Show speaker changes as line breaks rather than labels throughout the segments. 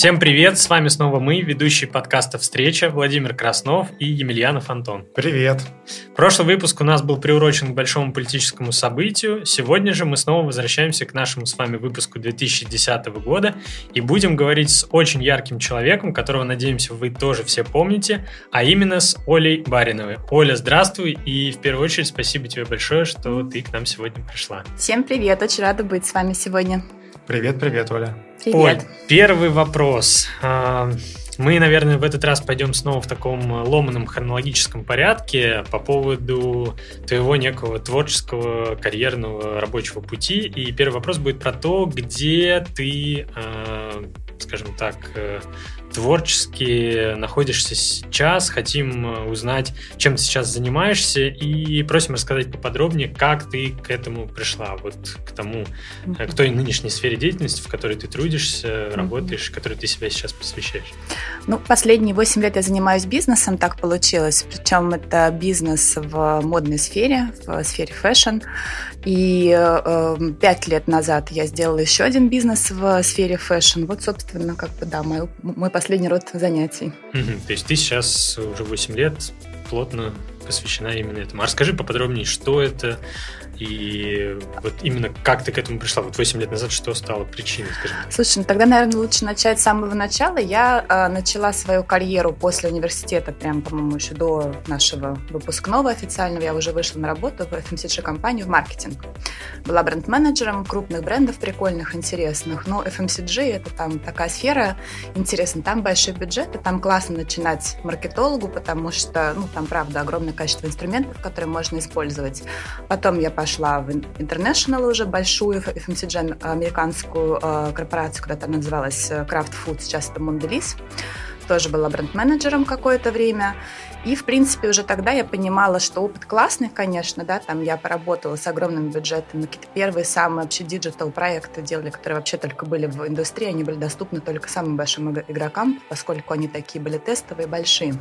Всем привет, с вами снова мы, ведущие подкаста «Встреча» Владимир Краснов и Емельянов Антон.
Привет.
Прошлый выпуск у нас был приурочен к большому политическому событию. Сегодня же мы снова возвращаемся к нашему с вами выпуску 2010 года и будем говорить с очень ярким человеком, которого, надеемся, вы тоже все помните, а именно с Олей Бариновой. Оля, здравствуй и в первую очередь спасибо тебе большое, что ты к нам сегодня пришла.
Всем привет, очень рада быть с вами сегодня.
Привет, привет, Оля.
Привет.
Оль, первый вопрос. А, мы, наверное, в этот раз пойдем снова в таком ломаном хронологическом порядке по поводу твоего некого творческого, карьерного, рабочего пути. И первый вопрос будет про то, где ты, а, скажем так, э, творчески находишься сейчас, хотим э, узнать, чем ты сейчас занимаешься, и просим рассказать поподробнее, как ты к этому пришла, вот к тому, mm-hmm. к той нынешней сфере деятельности, в которой ты трудишься, работаешь, которой ты себя сейчас посвящаешь.
Ну, последние 8 лет я занимаюсь бизнесом, так получилось, причем это бизнес в модной сфере, в сфере fashion, и э, пять лет назад я сделала еще один бизнес в сфере fashion. Вот, собственно, как бы, да, мой, мой последний род занятий.
Угу. То есть ты сейчас уже 8 лет плотно посвящена именно этому. А расскажи поподробнее, что это, и вот именно как ты к этому пришла? Вот 8 лет назад что стало причиной, скажем так?
Слушай, ну тогда, наверное, лучше начать с самого начала. Я э, начала свою карьеру после университета, прям, по-моему, еще до нашего выпускного официального. Я уже вышла на работу в FMCG-компанию в маркетинг. Была бренд-менеджером крупных брендов прикольных, интересных. Но FMCG — это там такая сфера интересная. Там большие бюджеты, там классно начинать маркетологу, потому что, ну, там, правда, огромное количество инструментов, которые можно использовать. Потом я пошла пошла в International уже большую FMCG американскую э, корпорацию, когда там называлась э, Kraft Foods, сейчас это Mondelez. Тоже была бренд-менеджером какое-то время. И, в принципе, уже тогда я понимала, что опыт классный, конечно, да, там я поработала с огромным бюджетом, какие-то первые самые вообще digital проекты делали, которые вообще только были в индустрии, они были доступны только самым большим игрокам, поскольку они такие были тестовые, большие.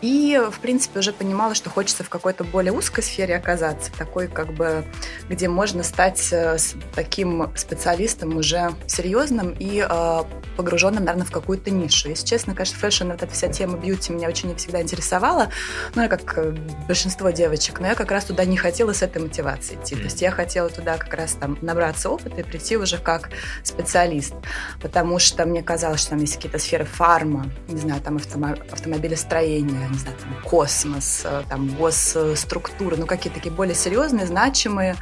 И, в принципе, уже понимала, что хочется в какой-то более узкой сфере оказаться, такой, как бы, где можно стать э, таким специалистом уже серьезным и э, погруженным, наверное, в какую-то нишу. Если честно, конечно, fashion, вот эта вся тема beauty меня очень всегда интересовала, ну, я как э, большинство девочек, но я как раз туда не хотела с этой мотивацией идти. Mm. То есть я хотела туда как раз там набраться опыта и прийти уже как специалист, потому что мне казалось, что там есть какие-то сферы фарма, не знаю, там автомобилестроения, не знаю, там, космос, э, там, госструктуры, ну, какие-то такие более серьезные, значимые,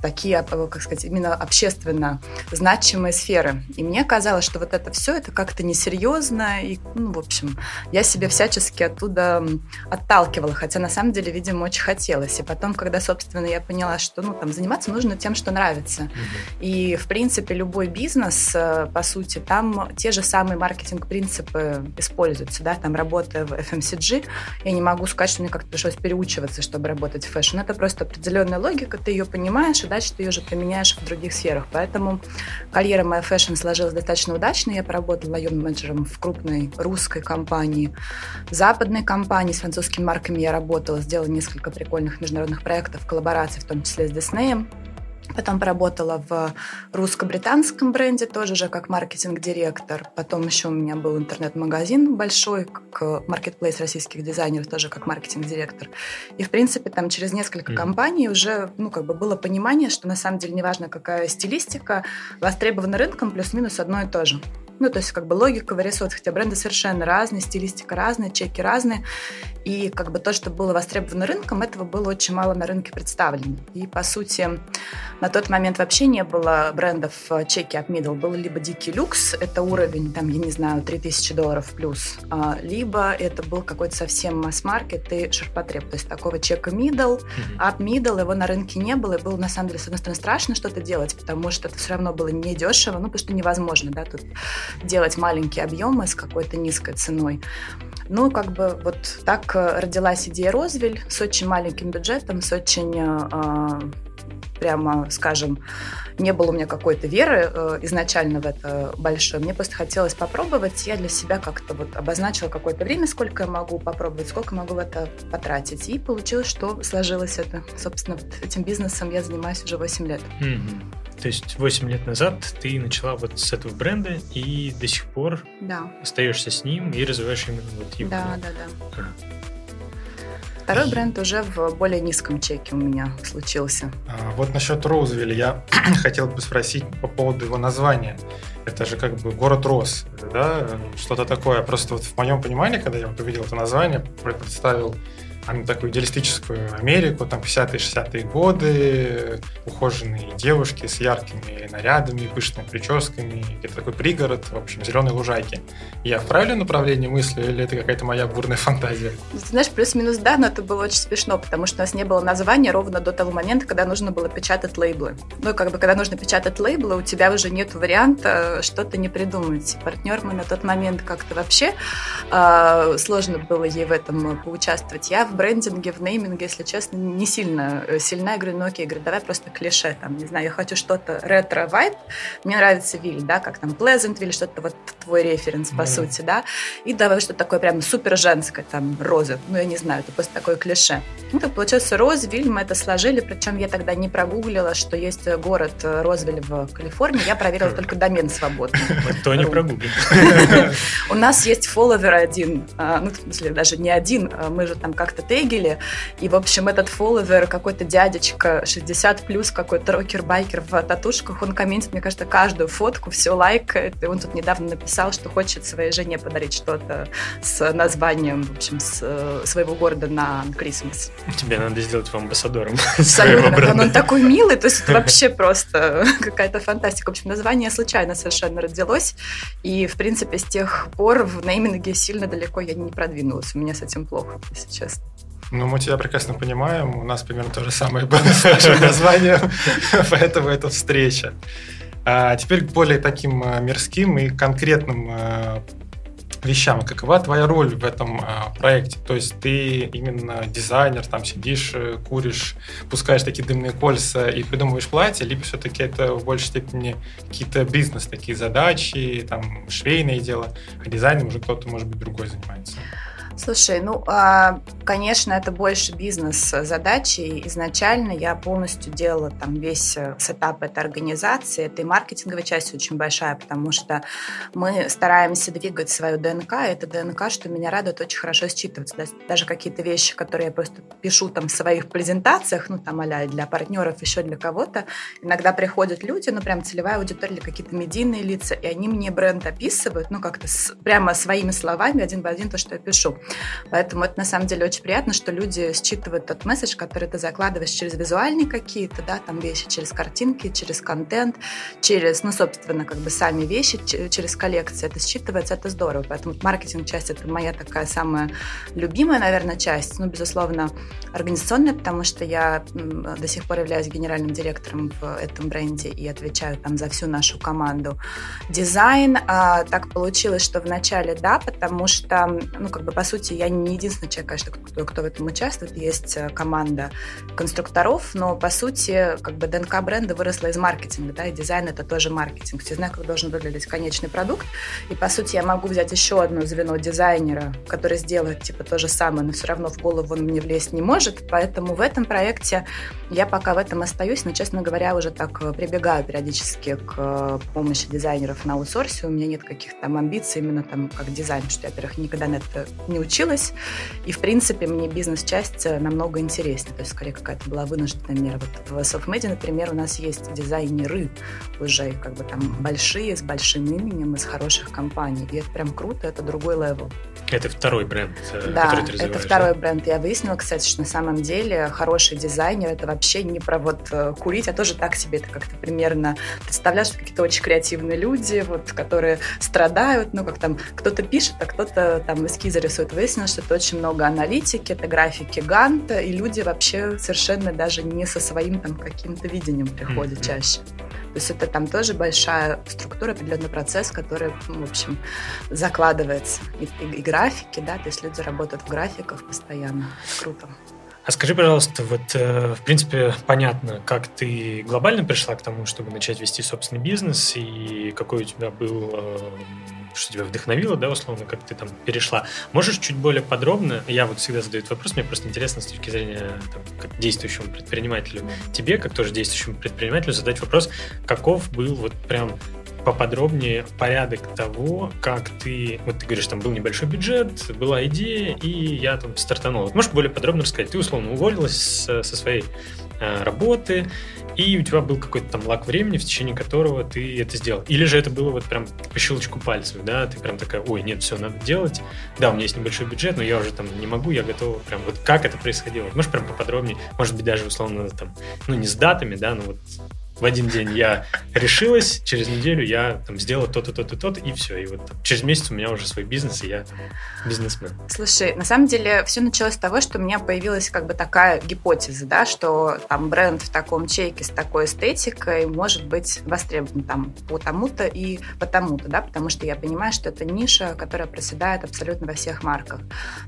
такие, э, как сказать, именно общественно значимые сферы. И мне казалось, что вот это все, это как-то несерьезно, и, ну, в общем, я себе всячески оттуда отталкивала, хотя на самом деле, видимо, очень хотелось. И потом, когда, собственно, я поняла, что, ну, там, заниматься нужно тем, что нравится. Mm-hmm. И, в принципе, любой бизнес, э, по сути, там те же самые маркетинг-принципы используются, да, там, работая в FMCG, я не могу сказать, что мне как-то пришлось переучиваться, чтобы работать в fashion. Это просто определенная логика, ты ее понимаешь, и дальше ты ее же применяешь в других сферах. Поэтому карьера моя fashion сложилась достаточно удачно. Я поработала наемным менеджером в крупной русской компании, западной компании с французскими марками я работала, сделала несколько прикольных международных проектов, коллабораций, в том числе с Диснеем. Потом поработала в русско-британском бренде, тоже же как маркетинг-директор. Потом еще у меня был интернет-магазин большой, как маркетплейс российских дизайнеров, тоже как маркетинг-директор. И, в принципе, там через несколько mm-hmm. компаний уже, ну, как бы было понимание, что на самом деле неважно, какая стилистика, востребована рынком, плюс-минус одно и то же. Ну, то есть как бы логика вырисовывается, хотя бренды совершенно разные, стилистика разная, чеки разные. И как бы то, что было востребовано рынком, этого было очень мало на рынке представлено. И, по сути, на тот момент вообще не было брендов э, чеки от Middle. Был либо Дикий Люкс, это уровень, там, я не знаю, 3000 долларов плюс, а, либо это был какой-то совсем масс-маркет и ширпотреб. То есть такого чека Middle, от Middle его на рынке не было, и было, на самом деле, с одной стороны, страшно что-то делать, потому что это все равно было недешево, ну, потому что невозможно, да, тут делать маленькие объемы с какой-то низкой ценой. Ну, как бы вот так э, родилась идея Розвель с очень маленьким бюджетом, с очень э, прямо, скажем, не было у меня какой-то веры э, изначально в это большое. Мне просто хотелось попробовать. Я для себя как-то вот обозначила какое-то время, сколько я могу попробовать, сколько могу в это потратить. И получилось, что сложилось это. Собственно, этим бизнесом я занимаюсь уже 8 лет.
Mm-hmm. То есть 8 лет назад ты начала вот с этого бренда и до сих пор
да.
остаешься с ним и развиваешь именно вот его.
Да, да, да. Второй бренд уже в более низком чеке у меня случился.
А, вот насчет Роузвилля я хотел бы спросить по поводу его названия. Это же как бы город Роз, да? Что-то такое. Просто вот в моем понимании, когда я вот увидел это название, представил такую идеалистическую Америку, там 50-е, 60-е годы, ухоженные девушки с яркими нарядами, пышными прическами, где-то такой пригород, в общем, зеленые лужайки. Я в правильном направлении мыслю или это какая-то моя бурная фантазия?
Ты знаешь, плюс-минус да, но это было очень смешно, потому что у нас не было названия ровно до того момента, когда нужно было печатать лейблы. Ну, как бы, когда нужно печатать лейблы, у тебя уже нет варианта что-то не придумать. Партнер мы на тот момент как-то вообще э, сложно было ей в этом поучаствовать. Я в брендинге, в нейминге, если честно, не сильно э, сильна. Я говорю, ну окей, говорю, давай просто клише, там, не знаю, я хочу что-то ретро- vibe, мне нравится ville, да, как там Pleasantville, что-то вот твой референс, по mm. сути, да, и давай что-то такое прям супер женское, там, роза, ну, я не знаю, это просто такое клише. Ну, так получился Roseville, мы это сложили, причем я тогда не прогуглила, что есть город э, Roseville в Калифорнии, я проверила только домен свободный.
Кто не прогуглил.
У нас есть фолловер один, а, ну, в смысле, даже не один, а мы же там как-то тегали, и, в общем, этот фолловер, какой-то дядечка, 60 плюс, какой-то рокер-байкер в татушках, он комментит, мне кажется, каждую фотку, все лайкает, и он тут недавно написал, что хочет своей жене подарить что-то с названием, в общем, с э, своего города на Christmas.
Тебе надо сделать его амбассадором.
Абсолютно, он, он такой милый, то есть это вообще просто какая-то фантастика. В общем, название случайно совершенно родилось, и, в принципе, с тех пор в нейминге сильно далеко я не продвинулась. У меня с этим плохо, если честно.
Ну, мы тебя прекрасно понимаем. У нас примерно то же самое было с нашим названием, поэтому это встреча. А теперь к более таким э, мирским и конкретным э, вещам. Какова твоя роль в этом а, проекте? То есть ты именно дизайнер, там сидишь, э, куришь, пускаешь такие дымные кольца и придумываешь платье, либо все-таки это в большей степени какие-то бизнес, такие задачи, там швейное дело, а дизайном уже кто-то, может быть, другой занимается?
Слушай, ну, а, конечно, это больше бизнес-задачи. Изначально я полностью делала там весь э, сетап этой организации. Это и маркетинговая часть очень большая, потому что мы стараемся двигать свою ДНК. И это ДНК, что меня радует, очень хорошо считываться. Даже какие-то вещи, которые я просто пишу там в своих презентациях, ну, там, а для партнеров, еще для кого-то, иногда приходят люди, ну, прям целевая аудитория какие-то медийные лица, и они мне бренд описывают, ну, как-то прямо своими словами, один в один то, что я пишу. Поэтому это на самом деле очень приятно, что люди считывают тот месседж, который ты закладываешь через визуальные какие-то, да, там вещи, через картинки, через контент, через, ну, собственно, как бы сами вещи, через коллекции. Это считывается, это здорово. Поэтому маркетинг-часть — это моя такая самая любимая, наверное, часть. Ну, безусловно, организационная, потому что я до сих пор являюсь генеральным директором в этом бренде и отвечаю там за всю нашу команду. Дизайн, а, так получилось, что вначале да, потому что, ну, как бы, по сути, я не единственный человек, конечно, кто, кто в этом участвует. Есть э, команда конструкторов, но, по сути, как бы ДНК бренда выросла из маркетинга, да, и дизайн — это тоже маркетинг. Все знают, как должен выглядеть конечный продукт. И, по сути, я могу взять еще одно звено дизайнера, который сделает, типа, то же самое, но все равно в голову он мне влезть не может. Поэтому в этом проекте я пока в этом остаюсь, но, честно говоря, уже так э, прибегаю периодически к э, помощи дизайнеров на аутсорсе. У меня нет каких-то там амбиций именно там как дизайн, что я, во-первых, никогда на это не училась. И, в принципе, мне бизнес-часть э, намного интереснее. То есть, скорее, какая-то была вынужденная мера. Вот в SelfMade, например, у нас есть дизайнеры уже как бы там большие, с большим именем, из хороших компаний. И это прям круто, это другой level.
Это второй бренд,
э, да, который ты это второй да? бренд. Я выяснила, кстати, что на самом деле хороший дизайнер это вообще не про вот э, курить, а тоже так себе это как-то примерно представляешь, что какие-то очень креативные люди, вот, которые страдают, ну, как там, кто-то пишет, а кто-то там эскизы рисует. Выяснилось, что это очень много аналитики, это графики Ганта, и люди вообще совершенно даже не со своим там каким-то видением приходят mm-hmm. чаще. То есть это там тоже большая структура, определенный процесс, который, в общем, закладывается. И, и, и графики, да, то есть люди работают в графиках постоянно. Круто.
А скажи, пожалуйста, вот, э, в принципе, понятно, как ты глобально пришла к тому, чтобы начать вести собственный бизнес, и какой у тебя был, э, что тебя вдохновило, да, условно, как ты там перешла. Можешь чуть более подробно, я вот всегда задаю этот вопрос, мне просто интересно с точки зрения там, как действующему предпринимателю, тебе, как тоже действующему предпринимателю, задать вопрос, каков был вот прям поподробнее порядок того, как ты, вот ты говоришь, там был небольшой бюджет, была идея, и я там стартанул. Вот можешь более подробно рассказать? Ты условно уволилась со, со своей э, работы, и у тебя был какой-то там лак времени, в течение которого ты это сделал. Или же это было вот прям по щелчку пальцев, да, ты прям такая, ой, нет, все, надо делать. Да, у меня есть небольшой бюджет, но я уже там не могу, я готова прям, вот как это происходило? Можешь прям поподробнее, может быть, даже условно там, ну, не с датами, да, но вот в один день я решилась, через неделю я там сделала то-то, то-то, то-то, и все. И вот через месяц у меня уже свой бизнес, и я бизнесмен.
Слушай, на самом деле все началось с того, что у меня появилась как бы такая гипотеза, да, что там бренд в таком чеке с такой эстетикой может быть востребован там по тому-то и потому-то, да, потому что я понимаю, что это ниша, которая проседает абсолютно во всех марках.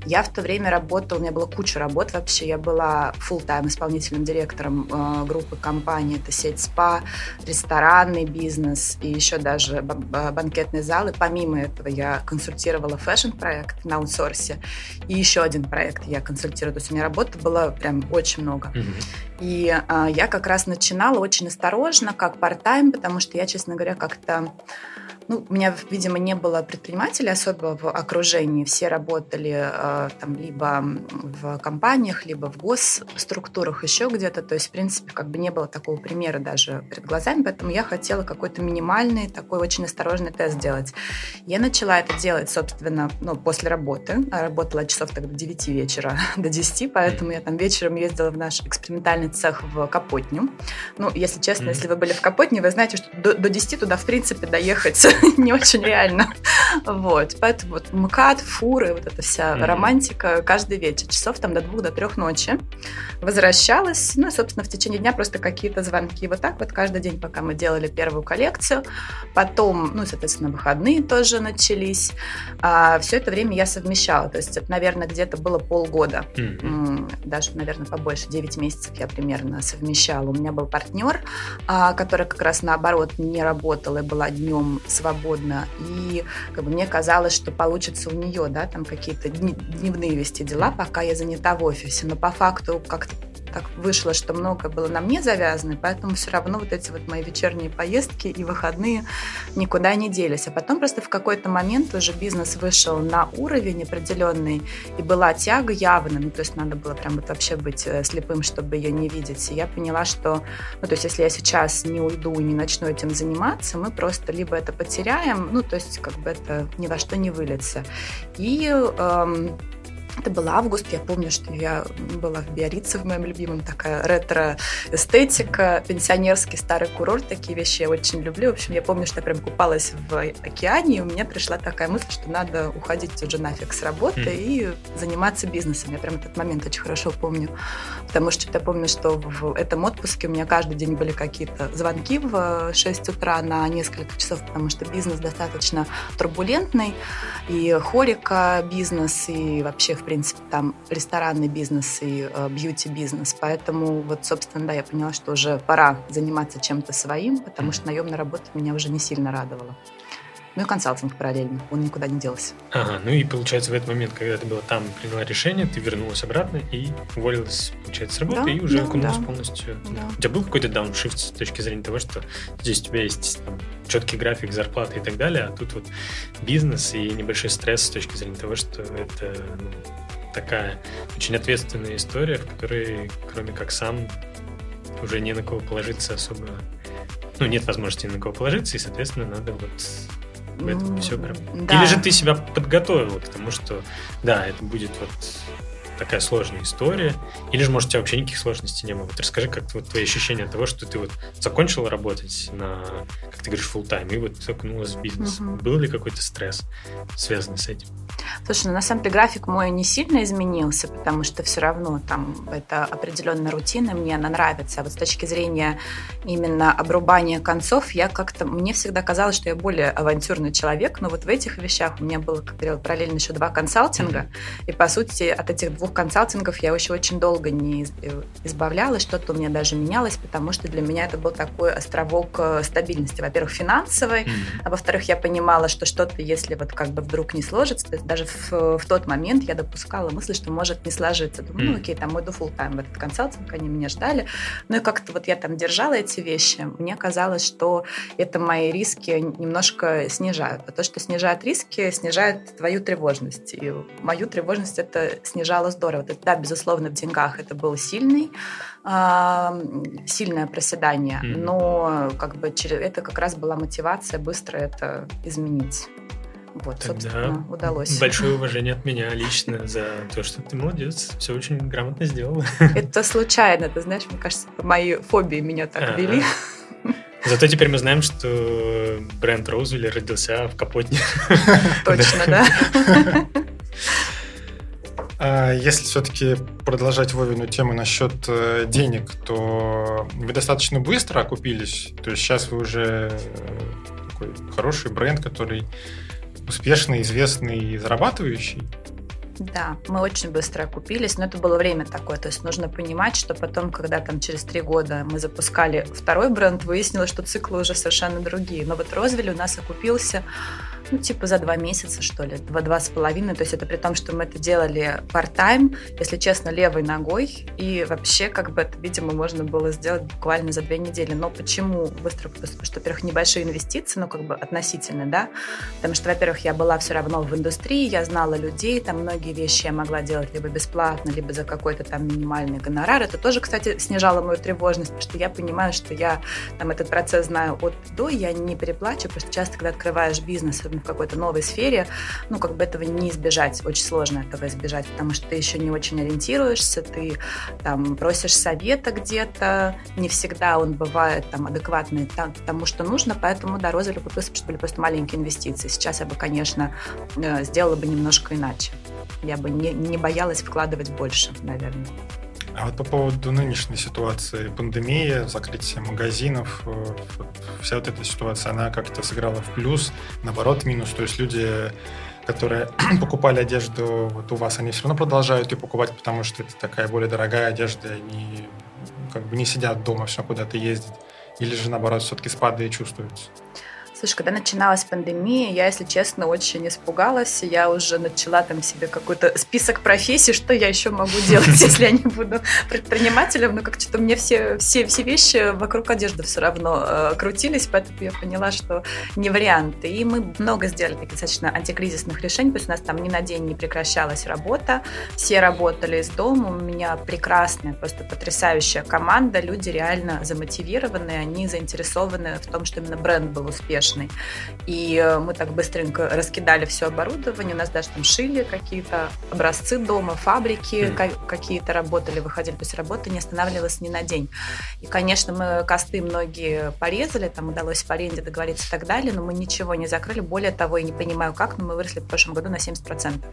Я в то время работала, у меня была куча работ вообще, я была full-time исполнительным директором э, группы компании, это сеть СПА, ресторанный бизнес и еще даже банкетные залы. Помимо этого я консультировала фэшн-проект на аутсорсе и еще один проект я консультирую. То есть у меня работы было прям очень много. Mm-hmm. И а, я как раз начинала очень осторожно, как part-time, потому что я, честно говоря, как-то ну, у меня, видимо, не было предпринимателей особо в окружении. Все работали э, там либо в компаниях, либо в госструктурах, еще где-то. То есть, в принципе, как бы не было такого примера даже перед глазами. Поэтому я хотела какой-то минимальный, такой очень осторожный тест сделать. Я начала это делать, собственно, ну, после работы. Работала часов тогда до 9 вечера, до 10, поэтому я там вечером ездила в наш экспериментальный цех в Капотню. Ну, если честно, mm-hmm. если вы были в Капотне, вы знаете, что до, до 10 туда, в принципе, доехать не очень реально. Вот. Поэтому вот МКАД, фуры, вот эта вся романтика каждый вечер, часов там до двух, до трех ночи. Возвращалась, ну и, собственно, в течение дня просто какие-то звонки. Вот так вот каждый день, пока мы делали первую коллекцию. Потом, ну, соответственно, выходные тоже начались. А, все это время я совмещала. То есть это, наверное, где-то было полгода. Даже, наверное, побольше. 9 месяцев я примерно совмещала. У меня был партнер, а, который как раз наоборот не работал и была днем свободна. И как бы мне казалось, что получится у нее, да, там какие-то дневные вести дела, пока я занята в офисе. Но по факту как-то так вышло, что много было на мне завязано, поэтому все равно вот эти вот мои вечерние поездки и выходные никуда не делись. А потом просто в какой-то момент уже бизнес вышел на уровень определенный, и была тяга явно, ну, то есть надо было прям вот вообще быть э, слепым, чтобы ее не видеть. И я поняла, что, ну, то есть если я сейчас не уйду и не начну этим заниматься, мы просто либо это потеряем, ну, то есть как бы это ни во что не выльется. И эм, это был август, я помню, что я была в Биорице, в моем любимом, такая ретро-эстетика, пенсионерский старый курорт, такие вещи я очень люблю. В общем, я помню, что я прям купалась в океане, и у меня пришла такая мысль, что надо уходить уже нафиг с работы mm. и заниматься бизнесом. Я прям этот момент очень хорошо помню, потому что я помню, что в этом отпуске у меня каждый день были какие-то звонки в 6 утра на несколько часов, потому что бизнес достаточно турбулентный, и хорика бизнес, и вообще, в принципе, там ресторанный бизнес и э, бьюти-бизнес. Поэтому вот, собственно, да, я поняла, что уже пора заниматься чем-то своим, потому что наемная работа меня уже не сильно радовала. Ну и консалтинг параллельно, он никуда не делся.
Ага, ну и получается в этот момент, когда ты была там, приняла решение, ты вернулась обратно и уволилась, получается, с работы да, и уже да, окунулась да. полностью. Да. У тебя был какой-то дауншифт с точки зрения того, что здесь у тебя есть там, четкий график зарплаты и так далее, а тут вот бизнес и небольшой стресс с точки зрения того, что это ну, такая очень ответственная история, в которой, кроме как сам, уже не на кого положиться особо ну, нет возможности на кого положиться, и, соответственно, надо вот в этом все прям. Да. Или же ты себя подготовила к тому, что да, это будет вот такая сложная история, или же, может, у тебя вообще никаких сложностей не было. Вот расскажи, как вот твои ощущения от того, что ты вот закончила работать на, как ты говоришь, full time и вот окунулась в бизнес. Угу. Был ли какой-то стресс, связанный с этим?
Слушай, ну на самом деле график мой не сильно изменился, потому что все равно там это определенная рутина, мне она нравится. А вот с точки зрения именно обрубания концов, я как-то, мне всегда казалось, что я более авантюрный человек, но вот в этих вещах у меня было, как говорила, параллельно еще два консалтинга, и по сути от этих двух двух консалтингов я еще очень долго не э, избавлялась, что-то у меня даже менялось, потому что для меня это был такой островок э, стабильности. Во-первых, финансовой, mm-hmm. а во-вторых, я понимала, что что-то, если вот как бы вдруг не сложится, то есть даже в, в тот момент я допускала мысль, что может не сложиться. Думаю, ну окей, там мой full time в этот консалтинг, они меня ждали. Ну и как-то вот я там держала эти вещи. Мне казалось, что это мои риски немножко снижают. А то, что снижает риски, снижает твою тревожность. И мою тревожность это снижало здорово. Да, безусловно, в деньгах это был сильный, э, сильное проседание, mm-hmm. но как бы через это как раз была мотивация быстро это изменить. Вот, Тогда собственно, удалось.
Большое уважение от меня лично за то, что ты молодец, все очень грамотно сделала.
Это случайно, ты знаешь, мне кажется, мои фобии меня так А-а-а. вели.
Зато теперь мы знаем, что бренд Роузвилли родился в Капотне.
Точно, да.
А если все-таки продолжать Вовину тему насчет э, денег, то вы достаточно быстро окупились. То есть сейчас вы уже э, такой хороший бренд, который успешный, известный и зарабатывающий.
Да, мы очень быстро окупились, но это было время такое. То есть нужно понимать, что потом, когда там через три года мы запускали второй бренд, выяснилось, что циклы уже совершенно другие. Но вот Розвиль у нас окупился ну, типа за два месяца, что ли, два-два с половиной. То есть это при том, что мы это делали part-time, если честно, левой ногой. И вообще, как бы это, видимо, можно было сделать буквально за две недели. Но почему быстро? Потому что, во-первых, небольшие инвестиции, ну, как бы относительно, да. Потому что, во-первых, я была все равно в индустрии, я знала людей, там многие вещи я могла делать либо бесплатно, либо за какой-то там минимальный гонорар. Это тоже, кстати, снижало мою тревожность, потому что я понимаю, что я там этот процесс знаю от до, я не переплачу, потому что часто, когда открываешь бизнес, в какой-то новой сфере, ну, как бы этого не избежать, очень сложно этого избежать, потому что ты еще не очень ориентируешься, ты там просишь совета где-то, не всегда он бывает там адекватный тому, что нужно, поэтому, да, купился, что были просто маленькие инвестиции. Сейчас я бы, конечно, э, сделала бы немножко иначе. Я бы не, не боялась вкладывать больше, наверное.
А вот по поводу нынешней ситуации, пандемия, закрытие магазинов, э, вся вот эта ситуация, она как-то сыграла в плюс, наоборот, минус. То есть люди, которые покупали одежду вот у вас, они все равно продолжают ее покупать, потому что это такая более дорогая одежда, они как бы не сидят дома, все куда-то ездить. Или же, наоборот, все-таки спады чувствуются?
Слушай, когда начиналась пандемия, я, если честно, очень испугалась. Я уже начала там себе какой-то список профессий, что я еще могу делать, если я не буду предпринимателем. Но как что-то мне все, все, все вещи вокруг одежды все равно э, крутились, поэтому я поняла, что не вариант. И мы много сделали таких достаточно антикризисных решений, то есть у нас там ни на день не прекращалась работа, все работали из дома, у меня прекрасная, просто потрясающая команда, люди реально замотивированы, они заинтересованы в том, что именно бренд был успешным успешный. И э, мы так быстренько раскидали все оборудование, у нас даже там шили какие-то образцы дома, фабрики mm. какие-то работали, выходили, то есть работа не останавливалась ни на день. И, конечно, мы косты многие порезали, там удалось по аренде договориться и так далее, но мы ничего не закрыли. Более того, я не понимаю как, но мы выросли в прошлом году на 70%.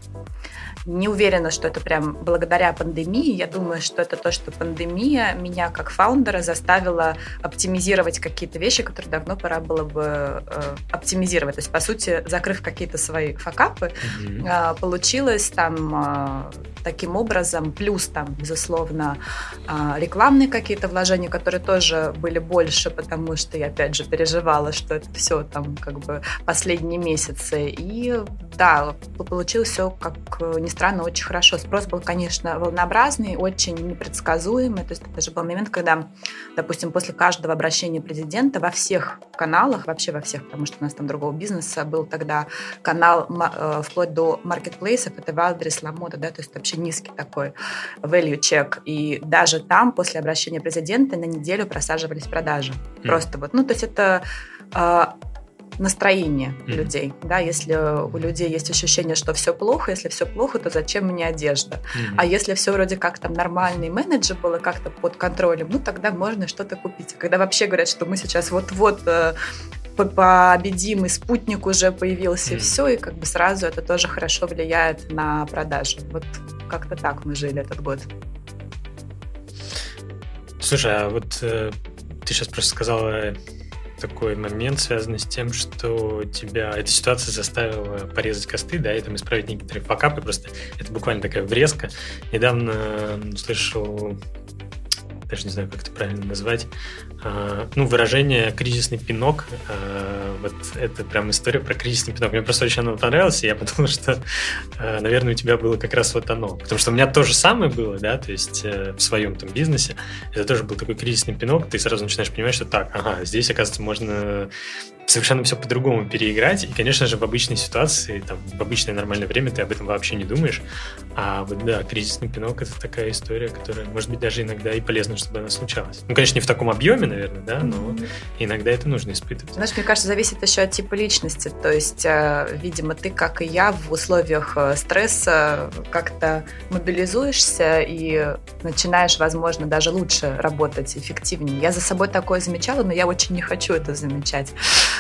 Не уверена, что это прям благодаря пандемии. Я думаю, что это то, что пандемия меня как фаундера заставила оптимизировать какие-то вещи, которые давно пора было бы э, оптимизировать. То есть, по сути, закрыв какие-то свои факапы, э, получилось там э, таким образом, плюс там, безусловно, э, рекламные какие-то вложения, которые тоже были больше, потому что я, опять же, переживала, что это все там как бы последние месяцы. И да, получилось все, как ни странно, очень хорошо. Спрос был, конечно, волнообразный, очень непредсказуемый. То есть это же был момент, когда, допустим, после каждого обращения президента во всех каналах, вообще во всех всех, потому что у нас там другого бизнеса был тогда канал э, вплоть до маркетплейсов, это Wildberries, Lamoda, да, то есть вообще низкий такой value check. И даже там после обращения президента на неделю просаживались продажи. Mm. Просто вот, ну, то есть это э, настроение mm-hmm. людей. Да, если у людей есть ощущение, что все плохо, если все плохо, то зачем мне одежда? Mm-hmm. А если все вроде как там нормально и менеджер было как-то под контролем, ну тогда можно что-то купить. Когда вообще говорят, что мы сейчас вот-вот э, победим, и спутник уже появился, и все, и как бы сразу это тоже хорошо влияет на продажи. Вот как-то так мы жили этот год.
Слушай, а вот э, ты сейчас просто сказала такой момент, связанный с тем, что тебя эта ситуация заставила порезать косты, да, и там исправить некоторые факапы, просто это буквально такая врезка. Недавно услышал даже не знаю, как это правильно назвать, а, ну, выражение «кризисный пинок». А, вот это прям история про кризисный пинок. Мне просто очень оно понравилось, и я подумал, что, а, наверное, у тебя было как раз вот оно. Потому что у меня то же самое было, да, то есть э, в своем там бизнесе. Это тоже был такой кризисный пинок. Ты сразу начинаешь понимать, что так, ага, здесь, оказывается, можно совершенно все по-другому переиграть. И, конечно же, в обычной ситуации, там, в обычное нормальное время ты об этом вообще не думаешь. А вот, да, кризисный пинок — это такая история, которая, может быть, даже иногда и полезно, чтобы она случалась. Ну, конечно, не в таком объеме, наверное, да, но mm-hmm. иногда это нужно испытывать.
Знаешь, мне кажется, зависит еще от типа личности. То есть, э, видимо, ты, как и я, в условиях э, стресса как-то мобилизуешься и начинаешь, возможно, даже лучше работать, эффективнее. Я за собой такое замечала, но я очень не хочу это замечать.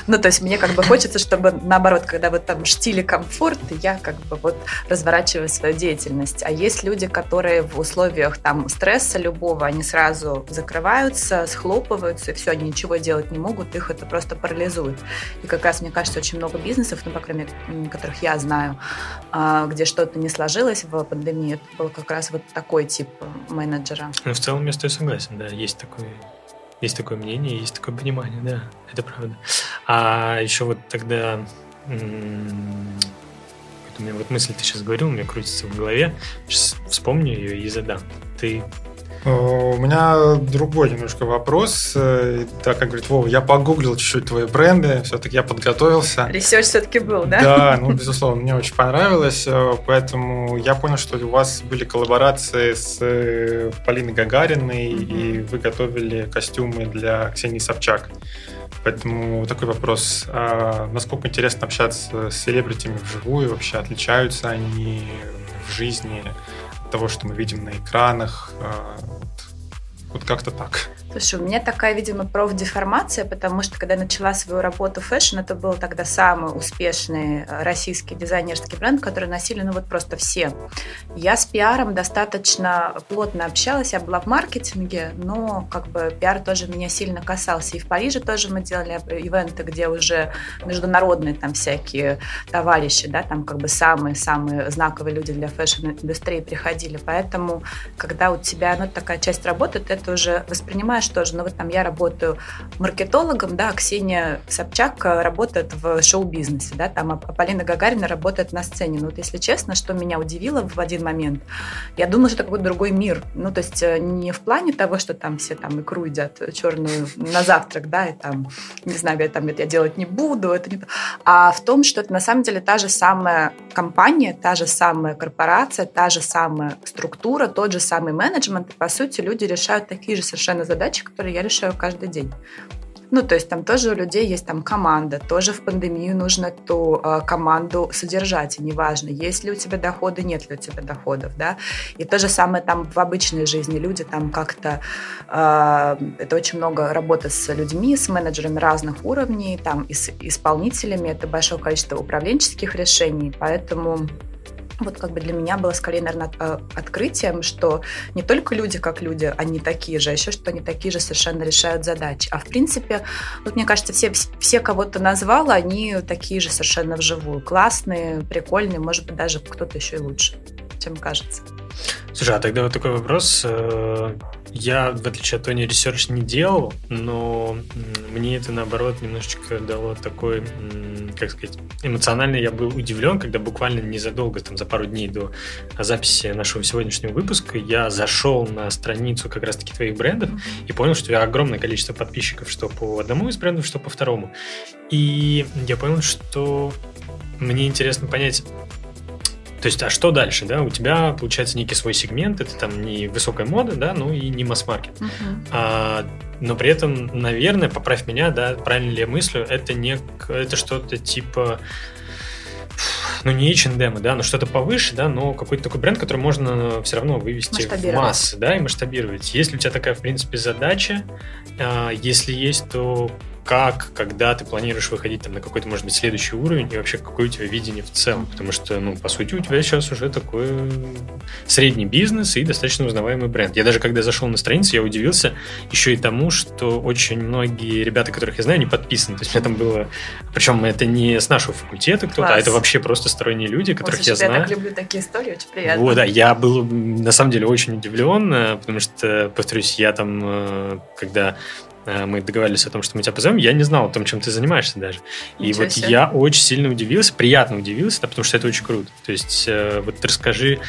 Ну, то есть мне как бы хочется, чтобы наоборот, когда вот там штили комфорт, я как бы вот разворачиваю свою деятельность. А есть люди, которые в условиях там стресса любого, они сразу закрываются, схлопываются, и все, они ничего делать не могут, их это просто парализует. И как раз, мне кажется, очень много бизнесов, ну, по крайней мере, которых я знаю, а, где что-то не сложилось в пандемии, это был как раз вот такой тип менеджера.
Ну, в целом, я с тобой согласен, да, есть такой есть такое мнение, есть такое понимание, да, это правда. А еще вот тогда у меня вот мысль ты сейчас говорил, у меня крутится в голове. Сейчас вспомню ее и задам. Ты
у меня другой немножко вопрос. Э, так как говорит Вова, я погуглил чуть-чуть твои бренды, все-таки я подготовился.
Ресерч все-таки был, да?
Да, ну, безусловно, мне очень понравилось, э, поэтому я понял, что у вас были коллаборации с Полиной Гагариной, mm-hmm. и вы готовили костюмы для Ксении Собчак. Поэтому такой вопрос. А насколько интересно общаться с селебритями вживую? Вообще отличаются они в жизни? Того, что мы видим на экранах. А, вот, вот как-то так.
Слушай, у меня такая, видимо, профдеформация, потому что когда я начала свою работу fashion, это был тогда самый успешный э, российский дизайнерский бренд, который носили, ну вот просто все. Я с пиаром достаточно плотно общалась, я была в маркетинге, но как бы пиар тоже меня сильно касался. И в Париже тоже мы делали ивенты, где уже международные там всякие товарищи, да, там как бы самые-самые знаковые люди для fashion-индустрии приходили. Поэтому, когда у тебя, ну, такая часть работы, ты это уже воспринимаешь понимаешь тоже, ну вот там я работаю маркетологом, да, Ксения Собчак э, работает в шоу-бизнесе, да, там а Полина Гагарина работает на сцене. Ну вот если честно, что меня удивило в один момент, я думала, что это какой-то другой мир. Ну то есть э, не в плане того, что там все там икру едят черную на завтрак, да, и там, не знаю, я там это я делать не буду, это не а в том, что это на самом деле та же самая компания, та же самая корпорация, та же самая структура, тот же самый менеджмент. По сути, люди решают такие же совершенно задачи, задачи, которые я решаю каждый день. Ну, то есть там тоже у людей есть там команда, тоже в пандемию нужно эту э, команду содержать, и неважно, есть ли у тебя доходы, нет ли у тебя доходов, да. И то же самое там в обычной жизни люди там как-то, э, это очень много работы с людьми, с менеджерами разных уровней, там и с исполнителями, это большое количество управленческих решений, поэтому вот как бы для меня было скорее, наверное, э, открытием, что не только люди как люди, они такие же, а еще что они такие же совершенно решают задачи. А в принципе, вот мне кажется, все, все кого то назвала, они такие же совершенно вживую. Классные, прикольные, может быть, даже кто-то еще и лучше, чем кажется.
Слушай, а тогда вот такой вопрос. Э, я, в отличие от Тони, research не делал, но мне это, наоборот, немножечко дало такой, как сказать, эмоциональный. Я был удивлен, когда буквально незадолго, там, за пару дней до записи нашего сегодняшнего выпуска, я зашел на страницу как раз-таки твоих брендов и понял, что у тебя огромное количество подписчиков, что по одному из брендов, что по второму. И я понял, что мне интересно понять, то есть, а что дальше, да? У тебя получается некий свой сегмент, это там не высокая мода, да, ну и не масс-маркет. Uh-huh. А, но при этом, наверное, поправь меня, да, правильно ли я мыслю, это не это что-то типа ну не H&M, да, но что-то повыше, да, но какой-то такой бренд, который можно все равно вывести в массы, да, и масштабировать. Если у тебя такая, в принципе, задача, а, если есть, то как, когда ты планируешь выходить там на какой-то, может быть, следующий уровень, и вообще какое у тебя видение в целом? Потому что, ну, по сути, у тебя сейчас уже такой средний бизнес и достаточно узнаваемый бренд. Я даже когда зашел на страницу, я удивился еще и тому, что очень многие ребята, которых я знаю, не подписаны. То есть у меня там было... Причем это не с нашего факультета кто-то, а это вообще просто сторонние люди, которых вот, я знаю.
Я так люблю такие истории, очень приятно.
Вот, да, я был на самом деле очень удивлен, э, потому что, повторюсь, я там, э, когда мы договорились о том, что мы тебя позовем, я не знал о том, чем ты занимаешься даже. И Ничего вот себе. я очень сильно удивился, приятно удивился, да, потому что это очень круто. То есть вот ты расскажи,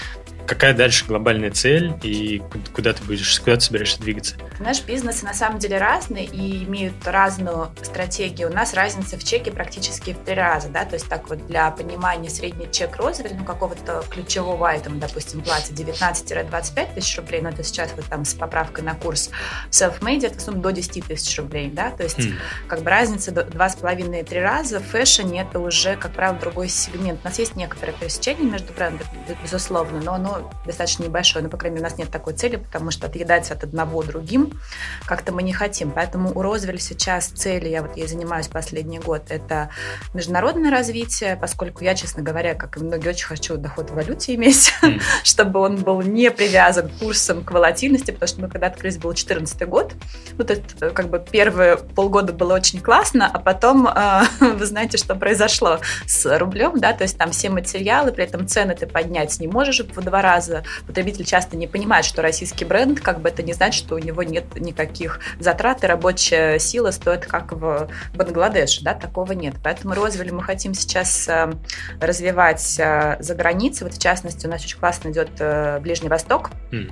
какая дальше глобальная цель и куда ты будешь, куда ты собираешься двигаться?
Наш бизнес на самом деле разный и имеют разную стратегию. У нас разница в чеке практически в три раза, да, то есть так вот для понимания средний чек Розовель, ну какого-то ключевого айтема, допустим, платит 19-25 тысяч рублей, но это сейчас вот там с поправкой на курс self-made, это сумма до 10 тысяч рублей, да, то есть mm. как бы разница два с половиной три раза. В фэшне это уже, как правило, другой сегмент. У нас есть некоторое пересечение между брендами, безусловно, но оно достаточно небольшое, но, по крайней мере, у нас нет такой цели, потому что отъедаться от одного другим как-то мы не хотим. Поэтому у Розвель сейчас цели, я вот ей занимаюсь последний год, это международное развитие, поскольку я, честно говоря, как и многие, очень хочу доход в валюте иметь, mm. чтобы он был не привязан курсом к волатильности, потому что мы когда открылись, был 2014 год, вот это как бы первые полгода было очень классно, а потом э, вы знаете, что произошло с рублем, да, то есть там все материалы, при этом цены ты поднять не можешь в два раза. Потребитель часто не понимает, что российский бренд, как бы это не значит, что у него нет никаких затрат, и рабочая сила стоит как в Бангладеше, да, такого нет. Поэтому Розвель мы хотим сейчас э, развивать э, за границей. Вот в частности у нас очень классно идет э, Ближний Восток. Mm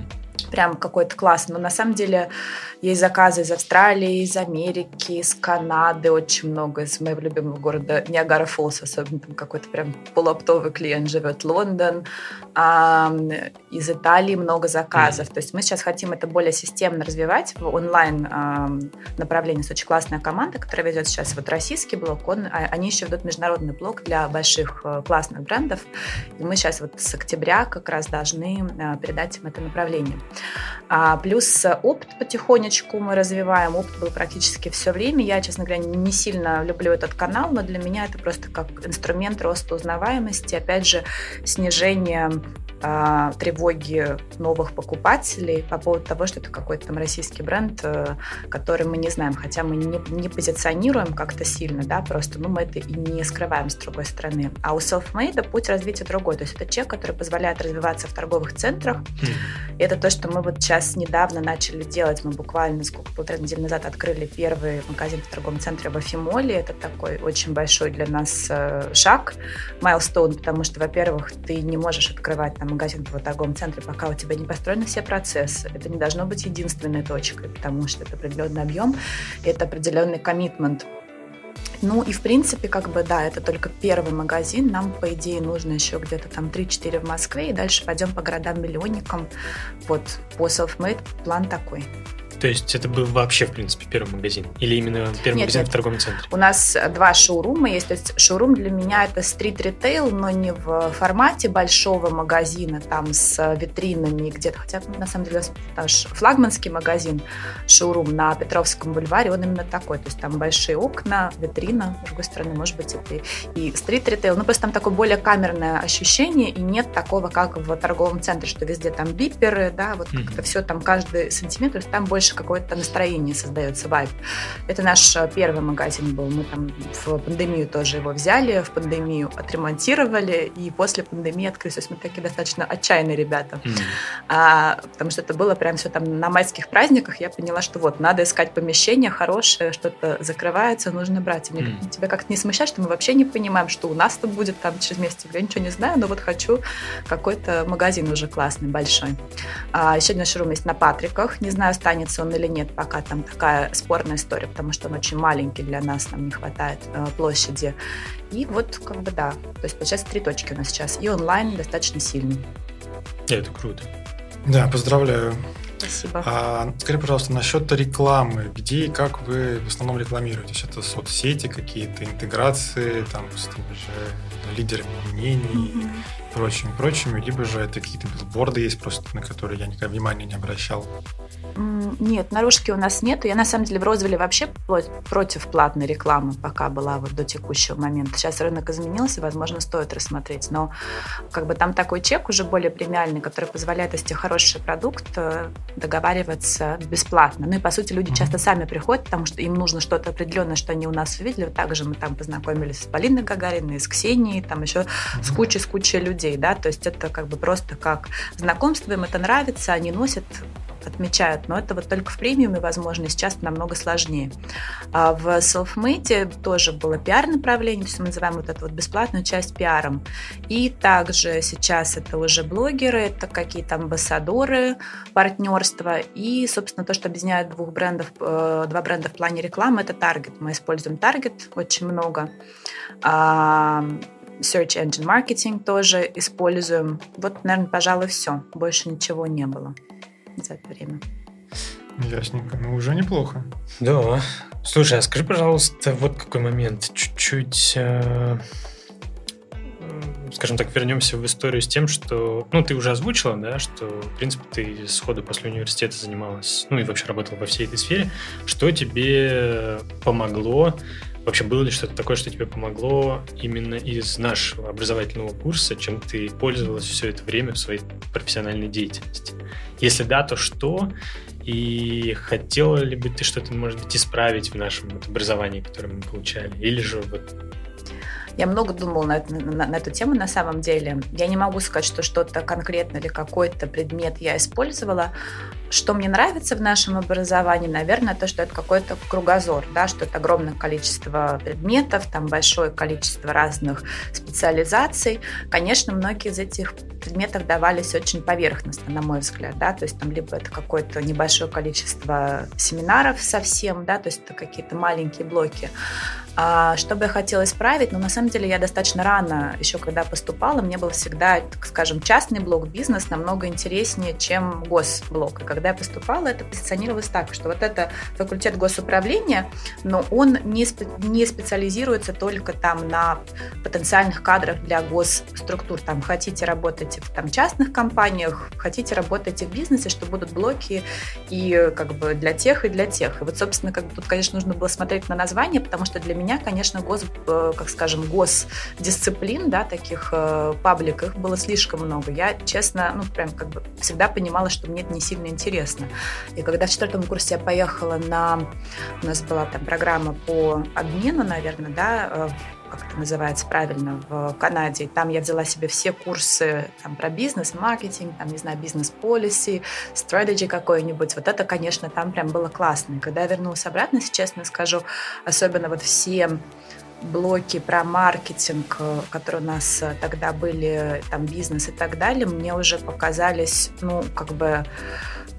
прям какой-то классный. Но на самом деле есть заказы из Австралии, из Америки, из Канады, очень много из моего любимого города Ниагара Фолс, особенно там какой-то прям полуоптовый клиент живет, Лондон, а, из Италии много заказов. Mm. То есть мы сейчас хотим это более системно развивать в онлайн а, направлении. С очень классная команда, которая ведет сейчас вот российский блок, он, а, они еще ведут международный блок для больших а, классных брендов. И мы сейчас вот с октября как раз должны а, передать им это направление. А, плюс опыт потихонечку мы развиваем. Опыт был практически все время. Я, честно говоря, не сильно люблю этот канал, но для меня это просто как инструмент роста узнаваемости, опять же, снижение а, тревоги новых покупателей по поводу того, что это какой-то там российский бренд, э, который мы не знаем, хотя мы не, не позиционируем как-то сильно, да, просто, ну, мы это и не скрываем с другой стороны. А у self-made путь развития другой, то есть это чек, который позволяет развиваться в торговых центрах. Mm. И это то, что мы вот сейчас недавно начали делать. Мы буквально сколько, полтора недели назад открыли первый магазин в торговом центре в Афимоле. Это такой очень большой для нас э, шаг, майлстоун, потому что, во-первых, ты не можешь открывать там магазин в торговом центре, пока у тебя не построены все процессы. Это не должно быть единственной точкой, потому что это определенный объем, это определенный коммитмент. Ну и в принципе, как бы, да, это только первый магазин. Нам, по идее, нужно еще где-то там 3-4 в Москве, и дальше пойдем по городам-миллионникам. Вот, по self-made план такой.
То есть это был вообще, в принципе, первый магазин? Или именно первый нет, магазин нет. в торговом центре?
У нас два шоурума есть. То есть шоурум для меня это стрит-ритейл, но не в формате большого магазина, там с витринами где-то. Хотя, на самом деле, наш флагманский магазин, шоурум на Петровском бульваре, он именно такой. То есть там большие окна, витрина, с другой стороны, может быть, это и стрит-ритейл. Ну, просто там такое более камерное ощущение, и нет такого, как в торговом центре, что везде там биперы, да, вот mm-hmm. как-то все там, каждый сантиметр, там больше больше какое-то настроение создается, вайб. Это наш э, первый магазин был. Мы там в пандемию тоже его взяли, в пандемию отремонтировали, и после пандемии открылись. То есть мы такие достаточно отчаянные ребята. Mm. А, потому что это было прям все там на майских праздниках. Я поняла, что вот, надо искать помещение хорошее, что-то закрывается, нужно брать. И мне, mm. тебя как-то не смущает, что мы вообще не понимаем, что у нас-то будет там через месяц. Я ничего не знаю, но вот хочу какой-то магазин уже классный, большой. А, еще один шоурум есть на Патриках. Не знаю, останется он или нет, пока там такая спорная история, потому что он очень маленький для нас, нам не хватает э, площади. И вот как бы да, то есть получается три точки у нас сейчас, и онлайн достаточно сильный.
Это круто.
Да, поздравляю.
Спасибо.
А, скажи, пожалуйста, насчет рекламы. Где и как вы в основном рекламируетесь? Это соцсети какие-то, интеграции там, с теми же лидерами мнений? Mm-hmm прочими, прочими, либо же это какие-то билборды есть просто, на которые я никогда внимания не обращал.
Нет, наружки у нас нету. Я на самом деле в Розвилле вообще против платной рекламы пока была вот до текущего момента. Сейчас рынок изменился, возможно, стоит рассмотреть. Но как бы там такой чек уже более премиальный, который позволяет, если хороший продукт, э, договариваться бесплатно. Ну и по сути люди часто сами приходят, потому что им нужно что-то определенное, что они у нас увидели. Также мы там познакомились с Полиной Гагариной, с Ксенией, там еще с кучей, с кучей людей, да, то есть это как бы просто как знакомство, им это нравится, они носят отмечают, но это вот только в премиуме возможно, сейчас намного сложнее. А в self-made тоже было пиар-направление, то есть мы называем вот эту вот бесплатную часть пиаром. И также сейчас это уже блогеры, это какие-то амбассадоры, партнерства и, собственно, то, что объединяет двух брендов, э, два бренда в плане рекламы, это Target. Мы используем Target очень много. А, Search Engine Marketing тоже используем. Вот, наверное, пожалуй, все. Больше ничего не было за это время.
Ясненько. Ну, уже неплохо.
Да. Слушай, а скажи, пожалуйста, вот какой момент. Чуть-чуть, э, скажем так, вернемся в историю с тем, что, ну, ты уже озвучила, да, что, в принципе, ты сходу после университета занималась, ну, и вообще работала во всей этой сфере. Что тебе помогло Вообще, было ли что-то такое, что тебе помогло именно из нашего образовательного курса, чем ты пользовалась все это время в своей профессиональной деятельности? Если да, то что? И хотела ли бы ты что-то, может быть, исправить в нашем вот образовании, которое мы получали? Или же вот
я много думала на, на, на эту тему на самом деле. Я не могу сказать, что что-то конкретно или какой-то предмет я использовала. Что мне нравится в нашем образовании, наверное, то, что это какой-то кругозор, да, что это огромное количество предметов, там большое количество разных специализаций. Конечно, многие из этих предметов давались очень поверхностно, на мой взгляд, да, то есть там либо это какое-то небольшое количество семинаров совсем, да, то есть это какие-то маленькие блоки, а что бы я хотела исправить? Ну, на самом деле, я достаточно рано, еще когда поступала, мне был всегда, так скажем, частный блок бизнес намного интереснее, чем госблок. И когда я поступала, это позиционировалось так, что вот это факультет госуправления, но он не, спе- не специализируется только там на потенциальных кадрах для госструктур. Там хотите работать в там, частных компаниях, хотите работать в бизнесе, что будут блоки и как бы для тех, и для тех. И вот, собственно, как бы тут, конечно, нужно было смотреть на название, потому что для меня, конечно, гос, э, как скажем, госдисциплин, да, таких э, паблик, было слишком много. Я, честно, ну, прям как бы всегда понимала, что мне это не сильно интересно. И когда в четвертом курсе я поехала на... У нас была там программа по обмену, наверное, да, э, как это называется правильно, в Канаде. Там я взяла себе все курсы там, про бизнес, маркетинг, там, не знаю, бизнес-полиси, strategy какой-нибудь. Вот это, конечно, там прям было классно. И когда я вернулась обратно, если честно скажу, особенно вот все блоки про маркетинг, которые у нас тогда были, там бизнес и так далее, мне уже показались, ну, как бы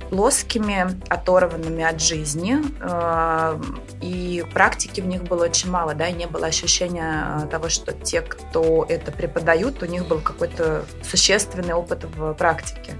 плоскими, оторванными от жизни, э, и практики в них было очень мало, да, и не было ощущения э, того, что те, кто это преподают, у них был какой-то существенный опыт в практике.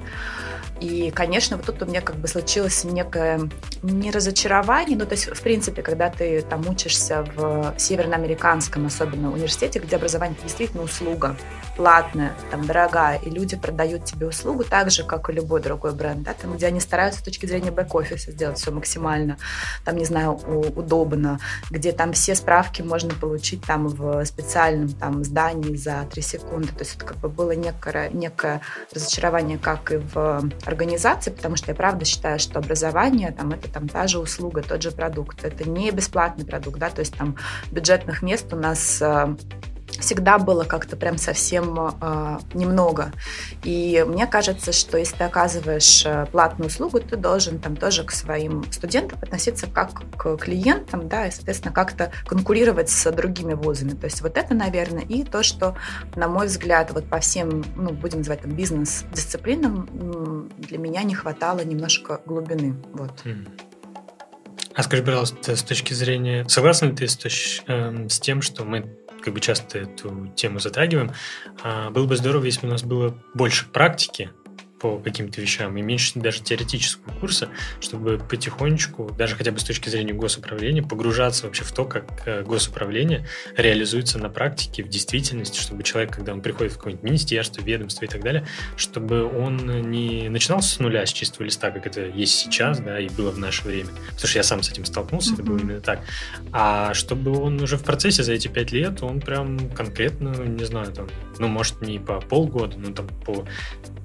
И, конечно, вот тут у меня как бы случилось некое не разочарование, ну, то есть, в принципе, когда ты там учишься в северноамериканском, особенно университете, где образование действительно услуга, платная, там, дорогая, и люди продают тебе услугу так же, как и любой другой бренд, да, там, где они стараются с точки зрения бэк-офиса сделать все максимально, там, не знаю, удобно, где там все справки можно получить там в специальном там здании за 3 секунды, то есть это как бы было некое, некое разочарование как и в организации, потому что я правда считаю, что образование там это там та же услуга, тот же продукт. Это не бесплатный продукт, да, то есть там бюджетных мест у нас э, всегда было как-то прям совсем э, немного. И мне кажется, что если ты оказываешь э, платную услугу, ты должен там тоже к своим студентам относиться как к клиентам, да, и, соответственно, как-то конкурировать с другими вузами. То есть вот это, наверное, и то, что, на мой взгляд, вот по всем, ну, будем называть там бизнес-дисциплинам, для меня не хватало немножко глубины. Вот.
А скажи, пожалуйста, с точки зрения... Согласна ли ты с, точ... э, с тем, что мы как бы часто эту тему затрагиваем. А, было бы здорово, если бы у нас было больше практики по каким-то вещам и меньше даже теоретического курса, чтобы потихонечку, даже хотя бы с точки зрения госуправления, погружаться вообще в то, как э, госуправление реализуется на практике, в действительности, чтобы человек, когда он приходит в какое-нибудь министерство, ведомство и так далее, чтобы он не начинал с нуля, с чистого листа, как это есть сейчас, да, и было в наше время. Потому что я сам с этим столкнулся, mm-hmm. это было именно так. А чтобы он уже в процессе за эти пять лет, он прям конкретно, не знаю, там, ну, может, не по полгода, но там по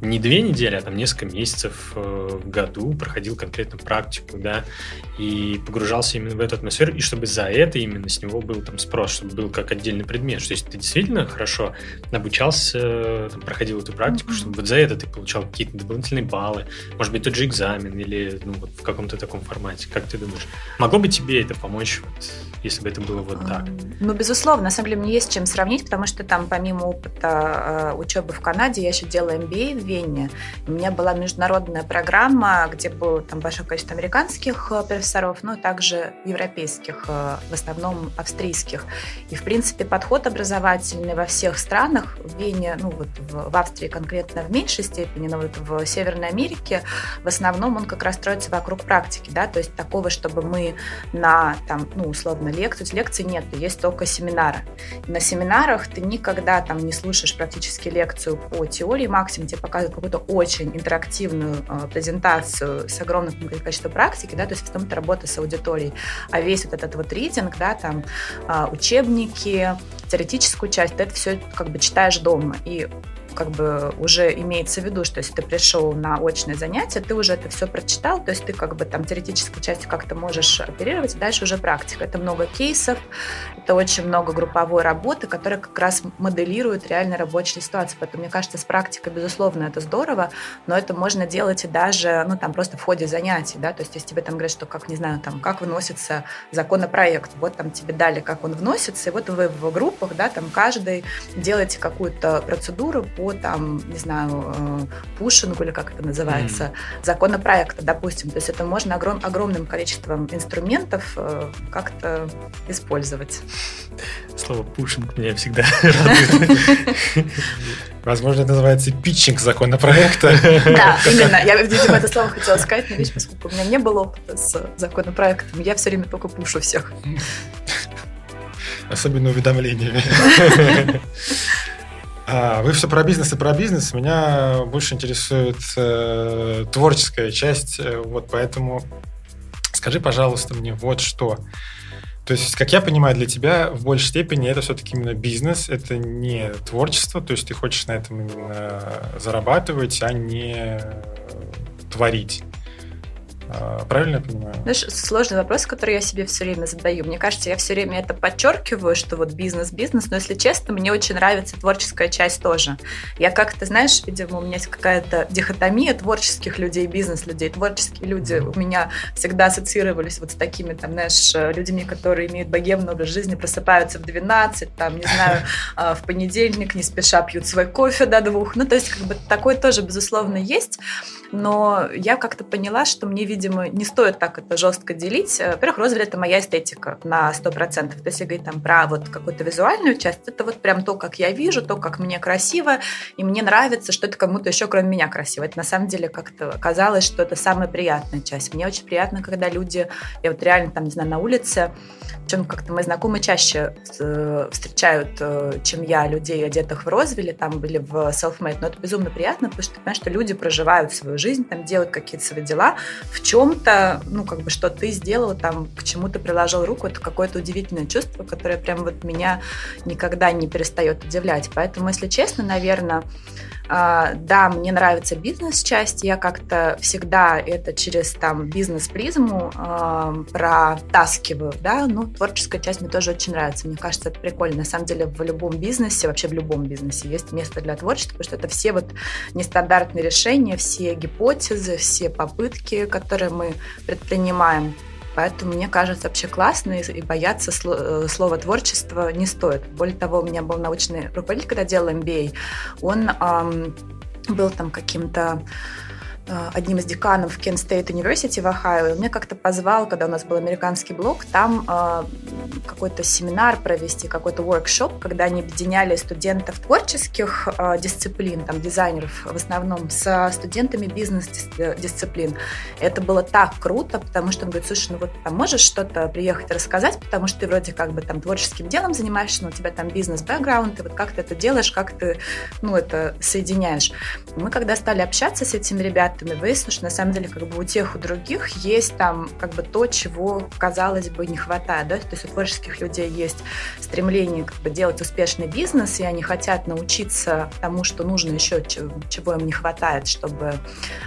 не две недели, а там несколько месяцев э, в году проходил конкретно практику, да, и погружался именно в эту атмосферу, и чтобы за это именно с него был там спрос, чтобы был как отдельный предмет, что если ты действительно хорошо обучался, там, проходил эту практику, mm-hmm. чтобы вот за это ты получал какие-то дополнительные баллы, может быть, тот же экзамен или ну, вот в каком-то таком формате. Как ты думаешь, могло бы тебе это помочь, вот, если бы это было вот так?
Ну, безусловно, на самом деле мне есть чем сравнить, потому что там помимо опыта э, учебы в Канаде, я еще делала MBA в Вене. У меня была международная программа, где было там большое количество американских э, профессоров, но также европейских, э, в основном австрийских. И, в принципе, подход образовательный во всех странах, в Вене, ну вот в, в Австрии конкретно в меньшей степени, но вот в Северной Америке в основном он как раз строится вокруг практики, да, то есть такого, чтобы мы на, там, ну, условно, лекцию, лекций нет, есть только семинары. на семинарах ты никогда там не слушаешь практически лекцию по теории, максимум тебе показывают какую-то очень интерактивную э, презентацию с огромным количеством практики, да, то есть в том-то работа с аудиторией. А весь вот этот вот ридинг, да, там э, учебники, теоретическую часть, ты это все как бы читаешь дома. И как бы уже имеется в виду, что если ты пришел на очное занятие, ты уже это все прочитал, то есть ты как бы там теоретической частью как-то можешь оперировать, дальше уже практика. Это много кейсов, это очень много групповой работы, которая как раз моделирует реально рабочие ситуации. Поэтому, мне кажется, с практикой, безусловно, это здорово, но это можно делать и даже, ну, там, просто в ходе занятий, да, то есть если тебе там говорят, что, как, не знаю, там, как выносится законопроект, вот там тебе дали, как он вносится, и вот вы в группах, да, там, каждый делаете какую-то процедуру по там, не знаю, э, пушингу или как это называется, mm. законопроекта, допустим. То есть это можно огром, огромным количеством инструментов э, как-то использовать.
Слово пушинг меня всегда радует.
Возможно, это называется питчинг законопроекта.
Да, именно. Я, видимо, это слово хотела сказать, но видишь, поскольку у меня не было опыта с законопроектом, я все время только пушу всех.
Особенно уведомлениями. А, вы все про бизнес и про бизнес. Меня больше интересует э, творческая часть. Э, вот поэтому скажи, пожалуйста, мне вот что. То есть, как я понимаю, для тебя в большей степени это все-таки именно бизнес, это не творчество, то есть ты хочешь на этом именно зарабатывать, а не творить. А, правильно я понимаю?
Знаешь, сложный вопрос, который я себе все время задаю. Мне кажется, я все время это подчеркиваю, что вот бизнес, бизнес, но если честно, мне очень нравится творческая часть тоже. Я как-то, знаешь, видимо, у меня есть какая-то дихотомия творческих людей, бизнес-людей. Творческие люди у меня всегда ассоциировались вот с такими, там, знаешь, людьми, которые имеют богемный образ жизни, просыпаются в 12, там, не знаю, а, в понедельник не спеша пьют свой кофе до двух. Ну, то есть, как бы, такое тоже, безусловно, есть. Но я как-то поняла, что мне, видимо, не стоит так это жестко делить. Э, во-первых, розовый это моя эстетика на 100%. То есть, если говорить там про вот какую-то визуальную часть, это вот прям то, как я вижу, то, как мне красиво, и мне нравится, что это кому-то еще, кроме меня, красиво. Это на самом деле как-то оказалось, что это самая приятная часть. Мне очень приятно, когда люди, я вот реально там, не знаю, на улице, чем как-то мои знакомые чаще э, встречают, э, чем я, людей, одетых в Розвилле там или в Selfmade, но это безумно приятно, потому что ты понимаешь, что люди проживают свою жизнь, там делают какие-то свои дела, в чем-то, ну, как бы, что ты сделал, там, к чему ты приложил руку, это какое-то удивительное чувство, которое прям вот меня никогда не перестает удивлять. Поэтому, если честно, наверное, да, мне нравится бизнес-часть, я как-то всегда это через там бизнес-призму э, протаскиваю, да, ну, творческая часть мне тоже очень нравится, мне кажется, это прикольно. На самом деле в любом бизнесе, вообще в любом бизнесе есть место для творчества, потому что это все вот нестандартные решения, все гипотезы, все попытки, которые мы предпринимаем. Поэтому мне кажется вообще классно, и бояться э, слова творчество не стоит. Более того, у меня был научный руководитель, когда делал MBA, он эм, был там каким-то одним из деканов Kent State University в Ohio. Он меня как-то позвал, когда у нас был американский блог, там э, какой-то семинар провести, какой-то workshop, когда они объединяли студентов творческих э, дисциплин, там дизайнеров в основном, со студентами бизнес-дисциплин. Это было так круто, потому что он говорит, слушай, ну вот там можешь что-то приехать рассказать, потому что ты вроде как бы там творческим делом занимаешься, но у тебя там бизнес-бэкграунд, и вот как ты это делаешь, как ты, ну, это соединяешь. Мы когда стали общаться с этими ребятами, проектами выяснилось, что на самом деле как бы у тех, у других есть там как бы то, чего, казалось бы, не хватает. Да? То есть у творческих людей есть стремление как бы делать успешный бизнес, и они хотят научиться тому, что нужно еще, чего им не хватает, чтобы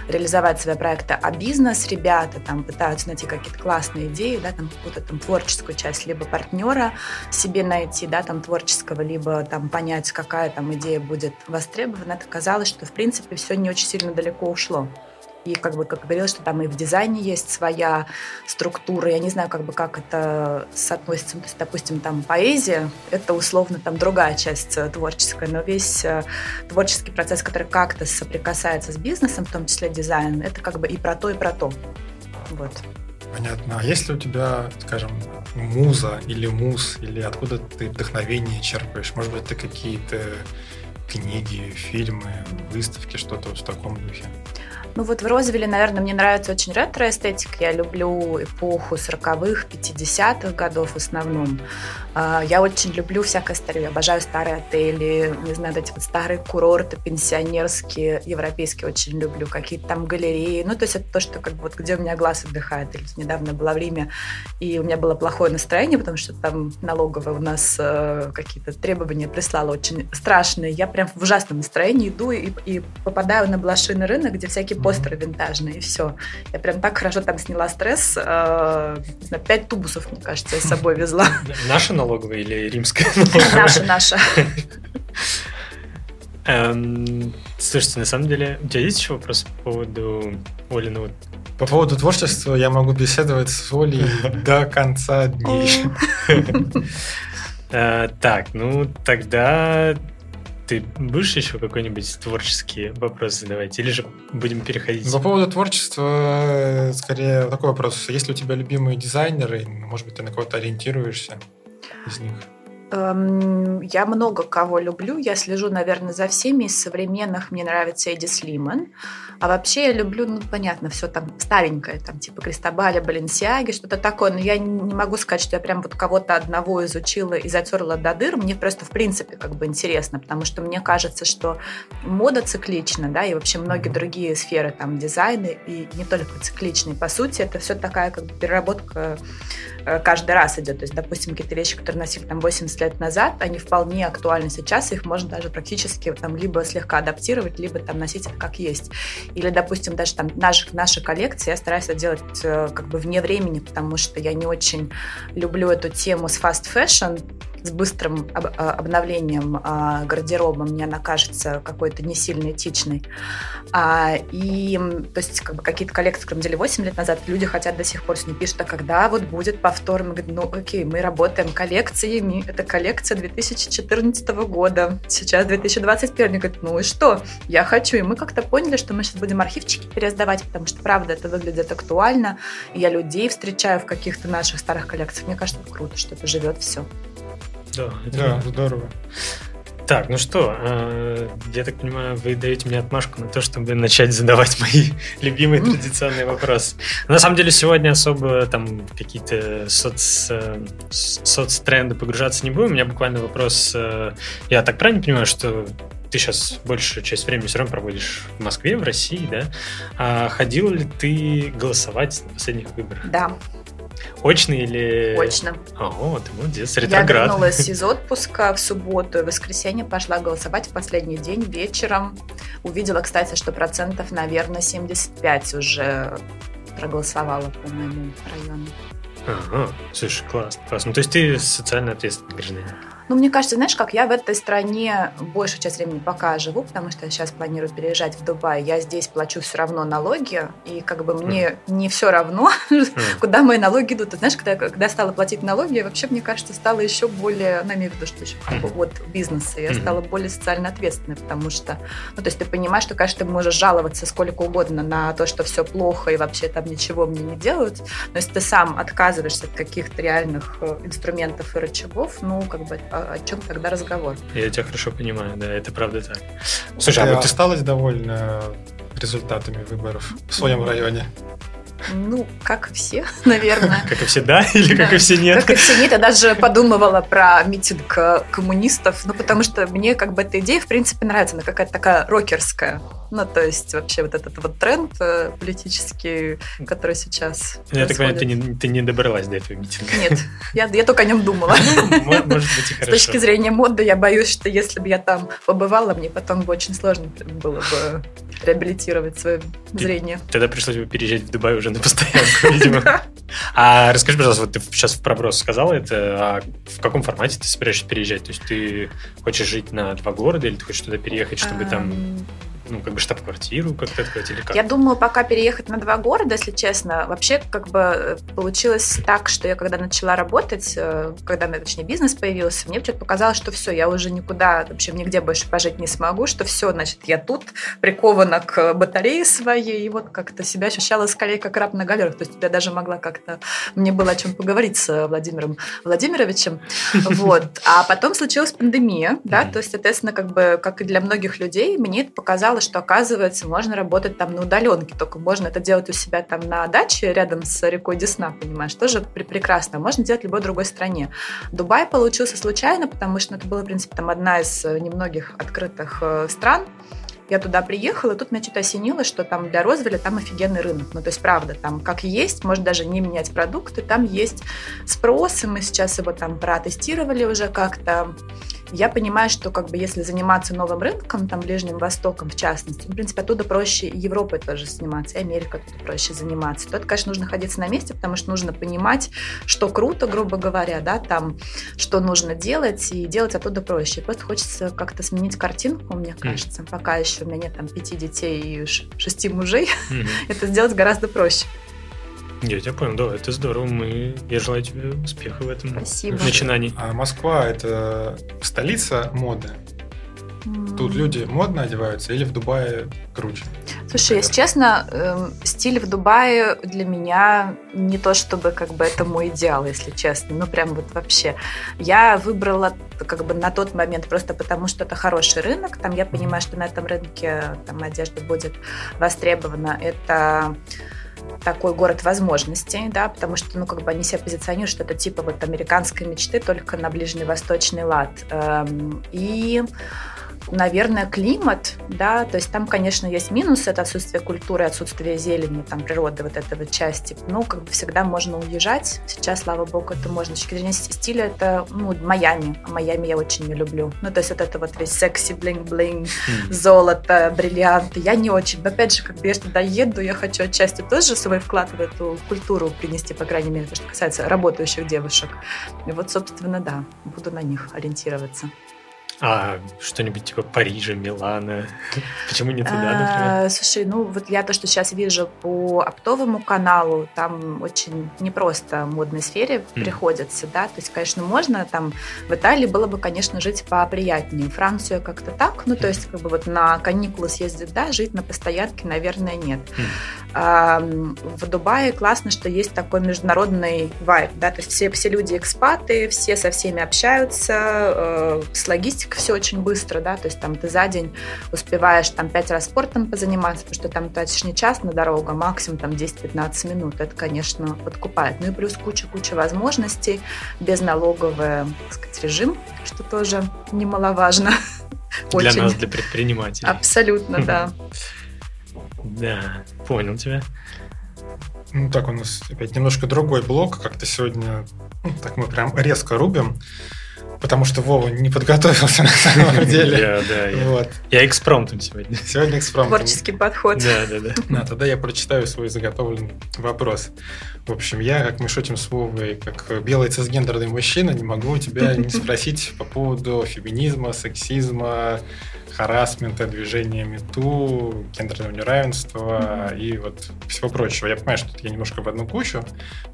реализовать свои проекты. А бизнес ребята там пытаются найти какие-то классные идеи, да, там какую-то там творческую часть, либо партнера себе найти, да, там творческого, либо там понять, какая там идея будет востребована. Это казалось, что в принципе все не очень сильно далеко ушло. И как бы, как говорилось, что там и в дизайне есть своя структура. Я не знаю, как бы, как это соотносится. То есть, допустим, там поэзия — это условно там другая часть э, творческая, но весь э, творческий процесс, который как-то соприкасается с бизнесом, в том числе дизайн, это как бы и про то, и про то. Вот.
Понятно. А если у тебя, скажем, муза или муз, или откуда ты вдохновение черпаешь? Может быть, ты какие-то книги, фильмы, выставки, что-то вот в таком духе?
Ну вот в Розвилле, наверное, мне нравится очень ретро-эстетика. Я люблю эпоху 40-х, 50-х годов в основном. А, я очень люблю всякое старое. Обожаю старые отели, не знаю, эти вот старые курорты пенсионерские, европейские очень люблю. Какие-то там галереи. Ну, то есть это то, что как бы вот где у меня глаз отдыхает. Или недавно в Риме, и у меня было плохое настроение, потому что там налоговая у нас э, какие-то требования прислала очень страшные. Я прям в ужасном настроении иду и, и попадаю на блошиный рынок, где всякие постеры винтажные, и все. Я прям так хорошо там сняла стресс. Э, пять тубусов, мне кажется, я с собой везла.
Наша налоговая или римская
Наша, наша.
Эм, слушайте, на самом деле, у тебя есть еще вопрос по поводу Олиного?
По поводу творчества я могу беседовать с Олей до конца дней.
Э, так, ну тогда ты будешь еще какой-нибудь творческие вопросы задавать? Или же будем переходить?
По поводу творчества, скорее такой вопрос. Есть ли у тебя любимые дизайнеры? Может быть, ты на кого-то ориентируешься из них?
Эм, я много кого люблю. Я слежу, наверное, за всеми. Из современных мне нравится Эдди Слиман. А вообще я люблю, ну, понятно, все там старенькое, там, типа Кристобаля, Баленсиаги, что-то такое. Но я не могу сказать, что я прям вот кого-то одного изучила и затерла до дыр. Мне просто, в принципе, как бы интересно, потому что мне кажется, что мода циклична, да, и вообще многие другие сферы, там, дизайны, и не только цикличные. По сути, это все такая как бы переработка каждый раз идет. То есть, допустим, какие-то вещи, которые носили там 80 лет назад, они вполне актуальны сейчас, их можно даже практически там либо слегка адаптировать, либо там носить это как есть. Или, допустим, даже там наши, наши коллекции я стараюсь это делать э, как бы вне времени, потому что я не очень люблю эту тему с fast fashion, с быстрым об, а, обновлением а, гардероба, мне она кажется какой-то не сильно этичной. А, и, то есть, как бы какие-то коллекции, которые делали 8 лет назад, люди хотят до сих пор с ней пишут, а когда вот будет повтор? Мы говорим, ну окей, мы работаем коллекциями, это коллекция 2014 года, сейчас 2021. Они говорят, ну и что? Я хочу. И мы как-то поняли, что мы сейчас будем архивчики пересдавать, потому что, правда, это выглядит актуально. И я людей встречаю в каких-то наших старых коллекциях. Мне кажется, это круто, что это живет все.
Да, это
да, здорово.
Так, ну что, э, я так понимаю, вы даете мне отмашку на то, чтобы начать задавать мои любимые традиционные вопросы. На самом деле сегодня особо там какие-то соц, э, соцтренды погружаться не будем. У меня буквально вопрос, э, я так правильно понимаю, что ты сейчас большую часть времени все равно проводишь в Москве, в России, да? А ходил ли ты голосовать на последних выборах?
Да.
Очно или...
Очно.
О, ты молодец, ретроград.
Я вернулась из отпуска в субботу и воскресенье пошла голосовать в последний день вечером. Увидела, кстати, что процентов, наверное, 75 уже проголосовала по моему району.
Ага, слушай, классно, классно. Ну, то есть ты социально ответственный гражданин?
Ну, мне кажется, знаешь, как я в этой стране большую часть времени пока живу, потому что я сейчас планирую переезжать в Дубай. Я здесь плачу все равно налоги, и как бы мне mm. не все равно, mm. куда мои налоги идут. Ты знаешь, когда, когда я стала платить налоги, вообще, мне кажется, стала еще более, ну, имею в виду, что еще как бы от бизнеса, я стала более социально ответственной, потому что, ну, то есть ты понимаешь, что, конечно, ты можешь жаловаться сколько угодно на то, что все плохо и вообще там ничего мне не делают, но если ты сам отказываешься от каких-то реальных э, инструментов и рычагов, ну, как бы о, чем тогда разговор?
Я тебя хорошо понимаю, да, это правда так.
Слушай, а вот ты осталась довольна результатами выборов в своем районе?
Ну, как и все, наверное.
Как и все да или как и все нет?
Как и все нет. Я даже подумывала про митинг э, коммунистов, ну, потому что мне как бы эта идея, в принципе, нравится. Она какая-то такая рокерская. Ну, то есть вообще вот этот вот тренд э, политический, который сейчас
Я так понимаю, ты не, ты не добралась до этого митинга.
Нет, я, я только о нем думала.
Ну, может быть и хорошо.
С точки зрения моды, я боюсь, что если бы я там побывала, мне потом бы очень сложно было бы реабилитировать свое зрение.
Тогда пришлось бы переезжать в Дубай уже на постоянку, видимо. А расскажи, пожалуйста, вот ты сейчас в проброс сказала это, а в каком формате ты собираешься переезжать? То есть ты хочешь жить на два города или ты хочешь туда переехать, чтобы там ну, как бы штаб-квартиру как-то открыть или как?
Я думаю, пока переехать на два города, если честно. Вообще, как бы э, получилось так, что я когда начала работать, э, когда, точнее, бизнес появился, мне что-то показалось, что все, я уже никуда, вообще нигде больше пожить не смогу, что все, значит, я тут прикована к батарее своей, и вот как-то себя ощущала скорее как раб на галерах. То есть я даже могла как-то... Мне было о чем поговорить с Владимиром Владимировичем. Вот. А потом случилась пандемия, да, то есть, соответственно, как бы, как и для многих людей, мне это показалось, что, оказывается, можно работать там на удаленке, только можно это делать у себя там на даче рядом с рекой Десна, понимаешь, тоже прекрасно. Можно делать в любой другой стране. Дубай получился случайно, потому что это была, в принципе, там одна из немногих открытых э, стран, я туда приехала, и тут меня что-то осенило, что там для Розвеля там офигенный рынок. Ну, то есть, правда, там как есть, может даже не менять продукты, там есть спрос, и мы сейчас его там протестировали уже как-то я понимаю, что как бы если заниматься новым рынком, там Ближним Востоком в частности, в принципе, оттуда проще Европой тоже заниматься, и Америка тут проще заниматься, то это, конечно, нужно находиться на месте, потому что нужно понимать, что круто, грубо говоря, да, там, что нужно делать, и делать оттуда проще. И просто хочется как-то сменить картинку, мне кажется. Пока еще у меня нет там пяти детей и шести мужей, mm-hmm. это сделать гораздо проще.
Я тебя понял, да, это здорово. Мы... Я желаю тебе успеха в этом
Спасибо.
начинании.
А Москва – это столица моды? Тут люди модно одеваются или в Дубае круче?
Слушай, если честно, э, стиль в Дубае для меня не то чтобы как бы это мой идеал, если честно. Ну, прям вот вообще. Я выбрала как бы на тот момент просто потому, что это хороший рынок. Там я понимаю, что на этом рынке там одежда будет востребована. Это такой город возможностей, да, потому что, ну, как бы они себя позиционируют, что это типа вот американской мечты, только на ближневосточный лад. Эм, и наверное, климат, да, то есть там, конечно, есть минусы, это отсутствие культуры, отсутствие зелени, там, природы вот этой вот части, ну, как бы всегда можно уезжать, сейчас, слава богу, это можно. С точки зрения стиля это, ну, Майами, а Майами я очень не люблю, ну, то есть вот это вот весь секси, блинг-блинг, mm. золото, бриллианты, я не очень, но опять же, когда я туда еду, я хочу отчасти тоже свой вклад в эту культуру принести, по крайней мере, то, что касается работающих девушек, и вот, собственно, да, буду на них ориентироваться.
А что-нибудь типа Парижа, Милана? Почему не туда, например?
А, слушай, ну вот я то, что сейчас вижу по оптовому каналу, там очень непросто в модной сфере mm. приходится, да, то есть, конечно, можно там в Италии было бы, конечно, жить поприятнее, Францию как-то так, ну, то есть, как бы вот на каникулы съездить, да, жить на постоянке, наверное, нет. Mm. А, в Дубае классно, что есть такой международный вайб, да, то есть все, все люди экспаты, все со всеми общаются, э, с логистикой все очень быстро, да, то есть там ты за день успеваешь там пять раз спортом позаниматься, потому что там тратишь не час на дорогу, а максимум там 10-15 минут. Это, конечно, подкупает. Ну и плюс куча-куча возможностей, безналоговый, так сказать, режим, что тоже немаловажно.
Для очень. нас, для предпринимателей.
Абсолютно, да.
Да, понял тебя.
Ну так, у нас опять немножко другой блок, как-то сегодня, ну, так мы прям резко рубим. Потому что Вова не подготовился на самом деле.
Да, да. я-
Вот.
Я экспромтом сегодня.
Сегодня экспромтом.
Творческий подход.
Да, да, да.
Да, тогда я прочитаю свой заготовленный вопрос. В общем, я, как мы шутим с Вовой, как белый цисгендерный мужчина, не могу у тебя не спросить по поводу феминизма, сексизма, харасмента, движения МИТУ, гендерного неравенства и вот всего прочего. Я понимаю, что тут я немножко в одну кучу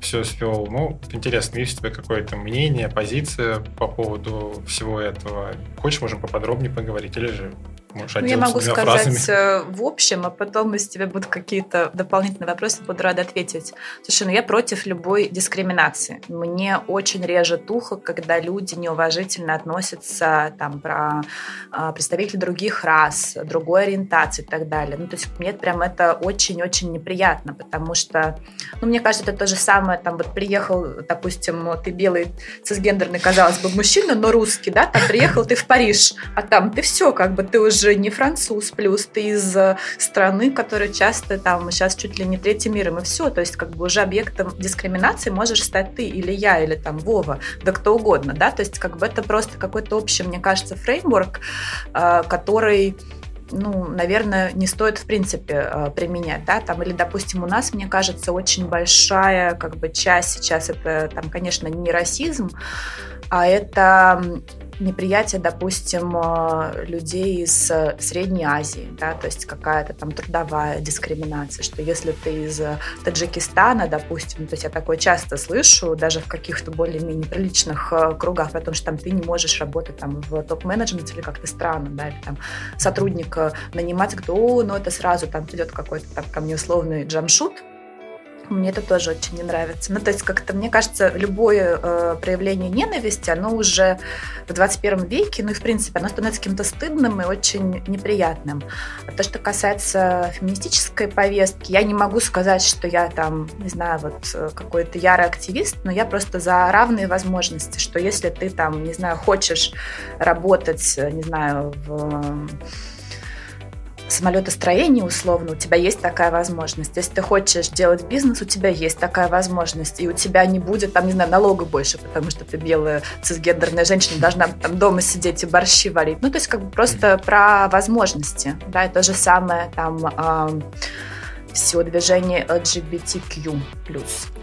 все свел. Ну, интересно, есть у тебя какое-то мнение, позиция по поводу всего этого? Хочешь, можем поподробнее поговорить? Или же можешь
Ну, я могу сказать
фразами?
э, в общем, а потом, если тебе будут какие-то дополнительные вопросы, буду рада ответить. Слушай, ну я против любой дискриминации. Мне очень режет ухо, когда люди неуважительно относятся там, про а, представителей других рас, другой ориентации и так далее. Ну, то есть мне прям это очень-очень неприятно, потому что, ну, мне кажется, это то же самое, там, вот приехал, допустим, ты белый, цисгендерный, казалось бы, мужчина, но русский, да, там приехал ты в Париж, а там ты все, как бы, ты уже не француз, плюс ты из э, страны, которая часто там сейчас чуть ли не третий миром, и все, то есть как бы уже объектом дискриминации можешь стать ты или я, или там Вова, да кто угодно, да, то есть как бы это просто какой-то общий, мне кажется, фреймворк, э, который ну, наверное, не стоит в принципе э, применять, да, там, или, допустим, у нас, мне кажется, очень большая, как бы, часть сейчас это, там, конечно, не расизм, а это неприятие, допустим, э, людей из э, Средней Азии, да, то есть какая-то там трудовая дискриминация, что если ты из э, Таджикистана, допустим, то есть я такое часто слышу, даже в каких-то более-менее приличных кругах, о том, что там ты не можешь работать там в топ-менеджменте или как-то странно, да, или там сотрудника нанимать, кто, ну это сразу там придет какой-то там ко мне условный джамшут, мне это тоже очень не нравится. Ну, то есть, как-то, мне кажется, любое э, проявление ненависти, оно уже в 21 веке, ну и, в принципе, оно становится каким-то стыдным и очень неприятным. А то, что касается феминистической повестки, я не могу сказать, что я там, не знаю, вот э, какой-то ярый активист, но я просто за равные возможности, что если ты там, не знаю, хочешь работать, э, не знаю, в самолетостроении условно, у тебя есть такая возможность. Если ты хочешь делать бизнес, у тебя есть такая возможность. И у тебя не будет, там, не знаю, налога больше, потому что ты белая цисгендерная женщина, должна там дома сидеть и борщи варить. Ну, то есть как бы просто про возможности. Да, и то же самое там э, все движение LGBTQ+,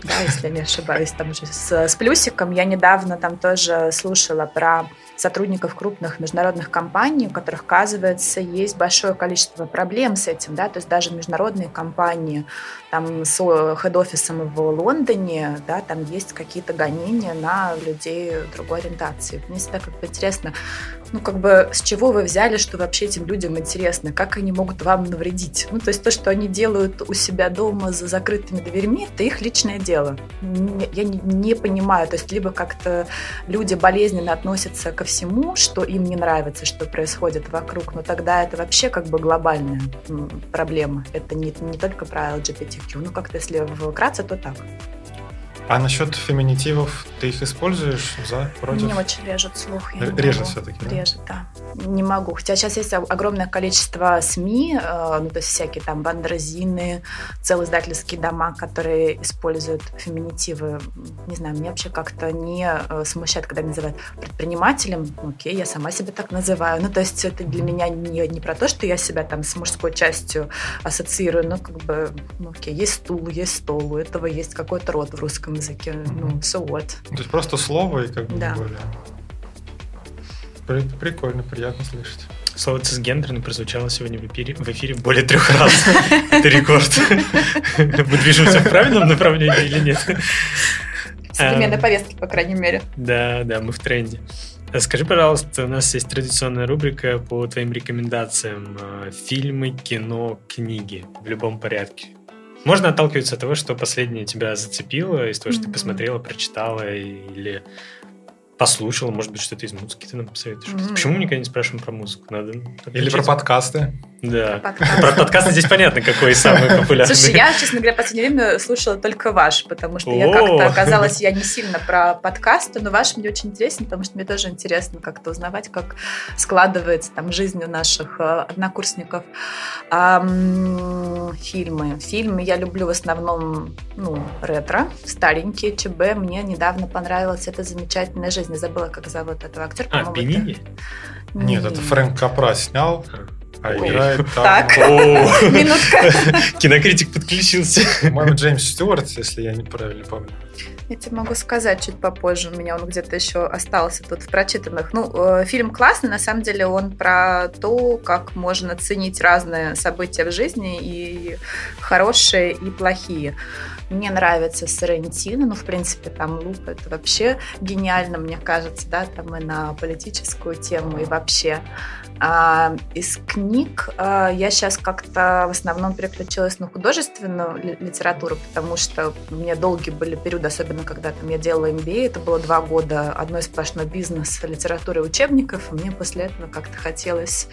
да, если я не ошибаюсь, там уже с, с плюсиком. Я недавно там тоже слушала про сотрудников крупных международных компаний, у которых, оказывается, есть большое количество проблем с этим, да, то есть даже международные компании, там с хед-офисом в Лондоне, да, там есть какие-то гонения на людей другой ориентации. Мне всегда как бы интересно, ну, как бы, с чего вы взяли, что вообще этим людям интересно, как они могут вам навредить? Ну, то есть то, что они делают у себя дома за закрытыми дверьми, это их личное дело. Я не, не понимаю, то есть либо как-то люди болезненно относятся ко всему, что им не нравится, что происходит вокруг, но тогда это вообще как бы глобальная проблема. Это не, не только про LGBTQ, ну, как-то если вкратце, то так.
А насчет феминитивов ты их используешь за, против?
Мне очень режет слух. Я
Режет все-таки, да?
Режет, да. Не могу. Хотя сейчас есть огромное количество СМИ, э, ну, то есть всякие там бандразины, целые издательские дома, которые используют феминитивы. Не знаю, мне вообще как-то не э, смущает, когда называют предпринимателем. Ну, Окей, я сама себя так называю. Ну, то есть это для меня не, не про то, что я себя там с мужской частью ассоциирую, но как бы, ну, окей, есть стул, есть стол, у этого есть какой-то род в русском языке. Ну, so what?
То есть просто слово и как бы
Да.
более... При- Прикольно, приятно слышать.
Слово цисгендерный прозвучало сегодня в эфире, в эфире более трех раз. Это рекорд. Мы движемся в правильном направлении или нет?
Современной
Эм,
повестки, по крайней мере.
Да, да, мы в тренде. Скажи, пожалуйста, у нас есть традиционная рубрика по твоим рекомендациям. Э, Фильмы, кино, книги в любом порядке. Можно отталкиваться от того, что последнее тебя зацепило, из того, что ты посмотрела, прочитала или послушала, может быть, что-то из музыки ты нам посоветуешь.
Мгм.
Почему мы никогда не спрашиваем про музыку? Надо
Или про подкасты.
Да.
Про подкасты.
Про подкасты здесь понятно, какой самый популярный.
Слушай, я, честно говоря, в последнее время слушала только ваш, потому что я как-то оказалась, я не сильно про подкасты, но ваш мне очень интересен, потому что мне тоже интересно как-то узнавать, как складывается там жизнь у наших э, однокурсников. Фильмы. Фильмы я люблю в основном, ну, ретро, старенькие, ЧБ. Мне недавно понравилась эта замечательная жизнь. Жизни. Забыла, как зовут этого актера.
А, Бенини?
Нет, это Фрэнк Капра снял. А играет.
Так, минутка.
Кинокритик подключился.
По-моему, Джеймс Стюарт, если я неправильно помню.
Я тебе могу сказать чуть попозже. У меня он где-то еще остался тут в прочитанных. Ну, э, фильм классный. На самом деле он про то, как можно ценить разные события в жизни, и хорошие, и плохие. Мне нравится Соррентино, ну, в принципе, там Луп это вообще гениально, мне кажется, да, там и на политическую тему, и вообще. А, из книг а, я сейчас как-то в основном переключилась на художественную литературу, потому что у меня долгие были периоды, особенно когда там я делала MBA, это было два года одной сплошной бизнес литературы и учебников, и мне после этого как-то хотелось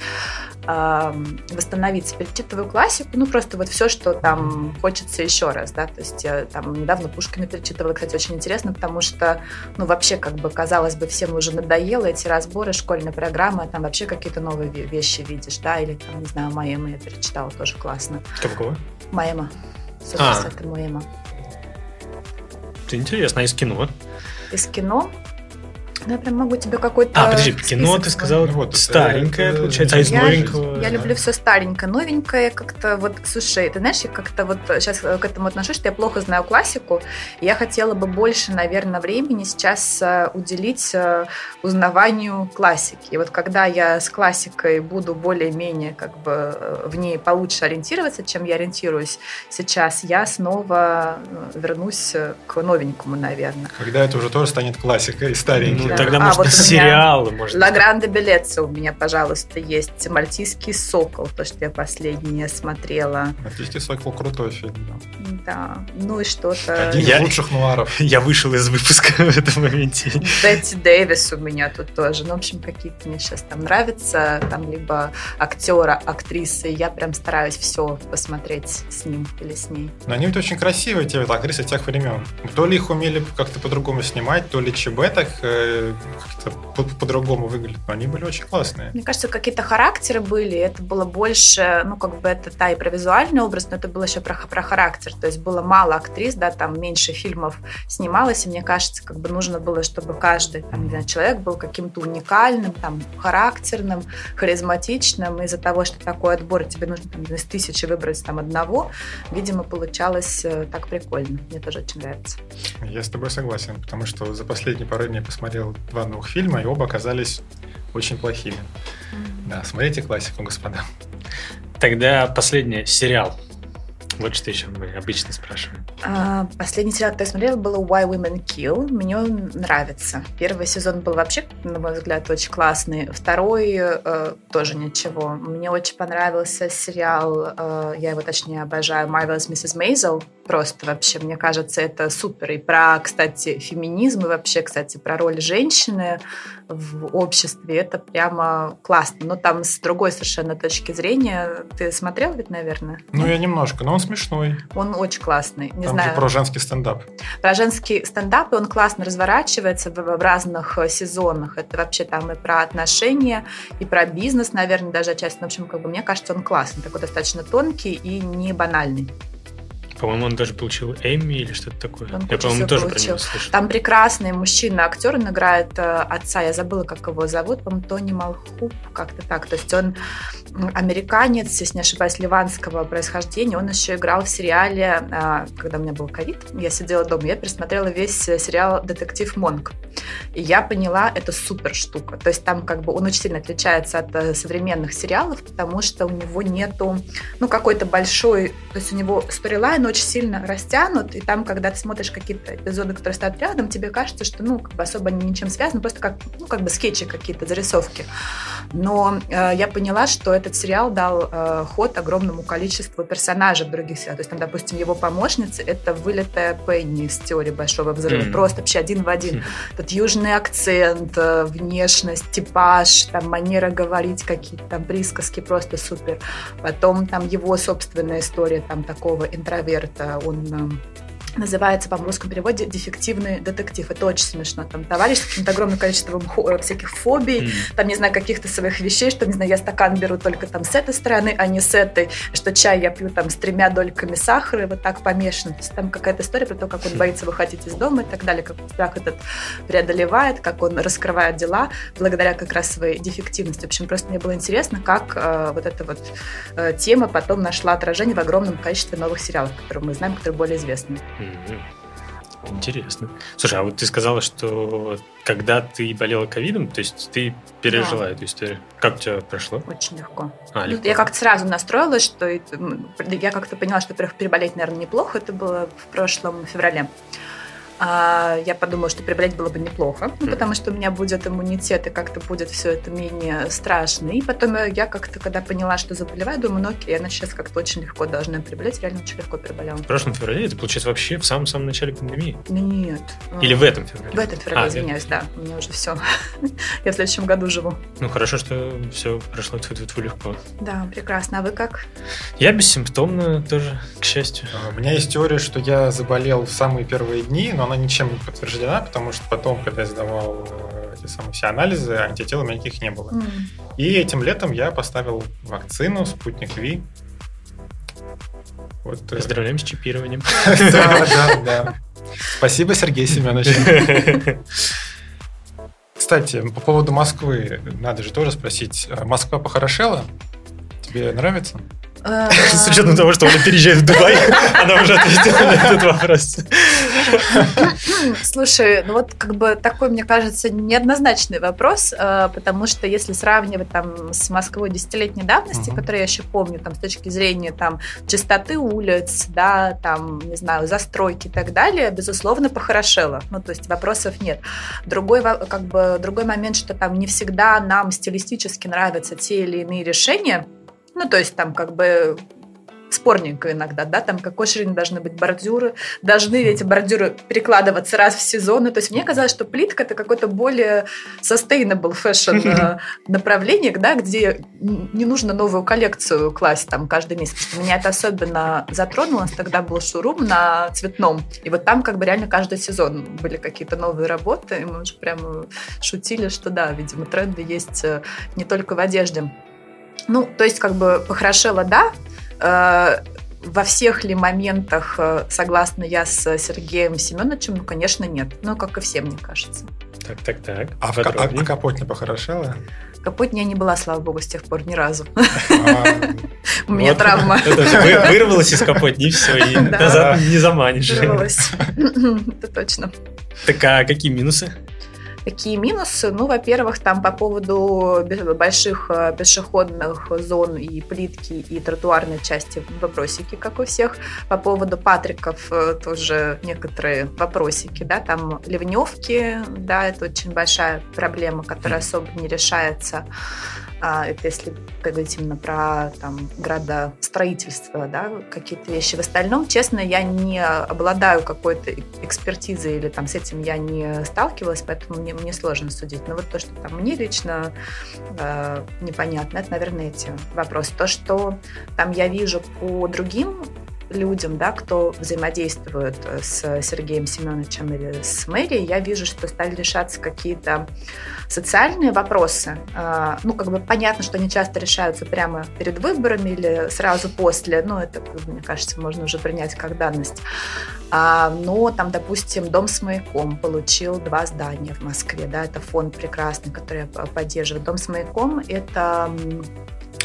а, восстановиться. Перечитываю классику, ну просто вот все, что там хочется еще раз, да, то есть я там недавно Пушкина перечитывала, кстати, очень интересно, потому что, ну вообще как бы казалось бы всем уже надоело эти разборы, школьная программа, там вообще какие-то новые новые вещи видишь, да, или там, не знаю, Маэма я перечитала, тоже классно.
Какого?
Маэма. Собственно, а. Маэма.
Интересно, а из кино?
Из кино? Ну, я прям могу тебе какой-то...
А, подожди, кино ты сказал вот, старенькое, это, получается, а из
я,
новенького...
Я люблю все старенькое, новенькое как-то вот... Слушай, ты знаешь, я как-то вот сейчас к этому отношусь, что я плохо знаю классику, и я хотела бы больше, наверное, времени сейчас э, уделить э, узнаванию классики. И вот когда я с классикой буду более-менее как бы э, в ней получше ориентироваться, чем я ориентируюсь сейчас, я снова вернусь к новенькому, наверное.
Когда это уже тоже станет классикой, стареньким.
Ну, да. Тогда, а, может, вот сериалы можно.
Ла Гранде Белеца у меня, пожалуйста, есть. Мальтийский сокол, то, что я последнее смотрела.
Мальтийский сокол крутой фильм,
да. Да. Ну и что-то.
Один я, из лучших нуаров.
Я вышел из выпуска в этом моменте.
Бетти Дэвис у меня тут тоже. Ну, в общем, какие-то мне сейчас там нравятся. Там либо актера, актрисы. Я прям стараюсь все посмотреть с ним или с ней.
Но они ведь очень красивые, те вот актрисы тех времен. То ли их умели как-то по-другому снимать, то ли ЧБ так э, как-то по-другому выглядят, но они были очень классные.
Мне кажется, какие-то характеры были, это было больше, ну, как бы это, да, и про визуальный образ, но это было еще про, про характер, то есть было мало актрис, да, там меньше фильмов снималось, и мне кажется, как бы нужно было, чтобы каждый, там, знаю, человек был каким-то уникальным, там, характерным, харизматичным, из-за того, что такой отбор, тебе нужно там, из тысячи выбрать там одного, видимо, получалось э, так прикольно. Мне тоже очень нравится.
Я с тобой согласен, потому что за последние пару дней посмотрел два новых фильма, и оба оказались очень плохими. Да, смотрите классику, господа.
Тогда последний сериал. Вот что еще мы обычно спрашиваем.
А, последний сериал, который я смотрела, был Why Women Kill. Мне он нравится. Первый сезон был вообще, на мой взгляд, очень классный. Второй э, тоже ничего. Мне очень понравился сериал, э, я его точнее обожаю, Marvelous Mrs. Maisel просто вообще, мне кажется, это супер. И про, кстати, феминизм, и вообще, кстати, про роль женщины в обществе, это прямо классно. Но там с другой совершенно точки зрения. Ты смотрел ведь, наверное?
Ну, я немножко, но он смешной.
Он очень классный. Не
там
знаю.
про женский стендап.
Про женский стендап, и он классно разворачивается в, в разных э, сезонах. Это вообще там и про отношения, и про бизнес, наверное, даже часть. В общем, как бы мне кажется, он классный, такой достаточно тонкий и не банальный.
По-моему, он даже получил Эмми или что-то такое. Он я, по-моему, тоже получил. про него слышал.
Там прекрасный мужчина, актер, он играет э, отца, я забыла, как его зовут, по-моему, Тони Малхуп, как-то так. То есть он американец, если не ошибаюсь, ливанского происхождения. Он еще играл в сериале, э, когда у меня был ковид, я сидела дома, я пересмотрела весь сериал «Детектив Монк». И я поняла, это супер штука. То есть там как бы он очень сильно отличается от э, современных сериалов, потому что у него нету, ну, какой-то большой, то есть у него сторилайн очень сильно растянут, и там, когда ты смотришь какие-то эпизоды, которые стоят рядом, тебе кажется, что, ну, как бы особо они ничем связаны, просто как, ну, как бы скетчи какие-то, зарисовки. Но э, я поняла, что этот сериал дал э, ход огромному количеству персонажей других сериалах. То есть, там, допустим, его помощница — это вылитая Пенни из «Теории Большого взрыва». Mm. Просто вообще один в один. Mm. Тут южный акцент, э, внешность, типаж, там, манера говорить, какие-то там присказки, просто супер. Потом там его собственная история там такого интроверта, он называется по русском переводе «Дефективный детектив». Это очень смешно. Там товарищ с каким-то огромным количеством э, всяких фобий, mm. там, не знаю, каких-то своих вещей, что, не знаю, я стакан беру только там с этой стороны, а не с этой, что чай я пью там с тремя дольками сахара, и вот так помешан. То есть там какая-то история про то, как он боится выходить из дома и так далее, как страх этот преодолевает, как он раскрывает дела благодаря как раз своей дефективности. В общем, просто мне было интересно, как э, вот эта вот э, тема потом нашла отражение в огромном количестве новых сериалов, которые мы знаем, которые более известны.
Интересно. Слушай, а вот ты сказала, что когда ты болела ковидом, то есть ты пережила да. эту историю. Как у тебя прошло?
Очень легко. А, легко. Я как-то сразу настроилась, что я как-то поняла, что переболеть, наверное, неплохо. Это было в прошлом феврале. А, я подумала, что приболеть было бы неплохо, ну, потому что у меня будет иммунитет, и как-то будет все это менее страшно. И потом я как-то, когда поняла, что заболеваю, думаю, ну окей, она сейчас как-то очень легко должна приболеть, реально очень легко переболела.
В прошлом феврале это, получается, вообще в самом-самом начале пандемии?
Нет.
Или в этом феврале?
В этом феврале, а, извиняюсь, да. У меня уже все. я в следующем году живу.
Ну, хорошо, что все прошло тьфу легко.
Да, прекрасно. А вы как?
Я бессимптомно тоже, к счастью.
А, у меня есть теория, что я заболел в самые первые дни, но она ничем не подтверждена, потому что потом, когда я сдавал э, эти самые все анализы, антител у меня никаких не было. Mm. И этим летом я поставил вакцину «Спутник Ви».
Вот, э, Поздравляем с чипированием.
Да, да, да. Спасибо, Сергей Семенович. Кстати, по поводу Москвы, надо же тоже спросить. А Москва похорошела? Тебе нравится?
С учетом того, что она переезжает в Дубай, она уже ответила на этот вопрос.
Слушай, ну вот как бы такой, мне кажется, неоднозначный вопрос, э, потому что если сравнивать там с Москвой десятилетней давности, которую я еще помню, там с точки зрения там чистоты улиц, да, там, не знаю, застройки и так далее, безусловно, похорошело. Ну, то есть вопросов нет. Другой, как бы, другой момент, что там не всегда нам стилистически нравятся те или иные решения, ну, то есть там как бы спорненько иногда, да, там какой ширины должны быть бордюры, должны эти бордюры перекладываться раз в сезон. То есть мне казалось, что плитка это какой-то более sustainable fashion э, направление, да, где не нужно новую коллекцию класть там каждый месяц. Меня это особенно затронуло, тогда был шурум на цветном, и вот там как бы реально каждый сезон были какие-то новые работы, и мы уже прямо шутили, что да, видимо, тренды есть э, не только в одежде. Ну, то есть, как бы похорошело, да. Э, во всех ли моментах э, согласна я с Сергеем Семеновичем? Ну, конечно, нет. Ну, как и все, мне кажется.
Так, так, так.
А, в, а, а Капот не похорошела?
Капот я не была, слава богу, с тех пор ни разу. А, У меня травма.
Вырвалась из Капот, не все, и назад не заманишь.
Вырвалась. Это точно.
Так, а какие минусы?
Какие минусы? Ну, во-первых, там по поводу больших э, пешеходных зон и плитки, и тротуарной части вопросики, как у всех. По поводу патриков э, тоже некоторые вопросики, да, там ливневки, да, это очень большая проблема, которая особо не решается. А, это если говорить именно про там, градостроительство, да, какие-то вещи. В остальном, честно, я не обладаю какой-то экспертизой или там с этим я не сталкивалась, поэтому мне, мне сложно судить. Но вот то, что там мне лично э, непонятно, это, наверное, эти вопросы. То, что там я вижу по другим людям, да, кто взаимодействует с Сергеем Семеновичем или с мэрией, я вижу, что стали решаться какие-то социальные вопросы. А, ну, как бы понятно, что они часто решаются прямо перед выборами или сразу после. Ну, это, мне кажется, можно уже принять как данность. А, но там, допустим, дом с маяком получил два здания в Москве. Да, это фонд прекрасный, который я поддерживаю. Дом с маяком – это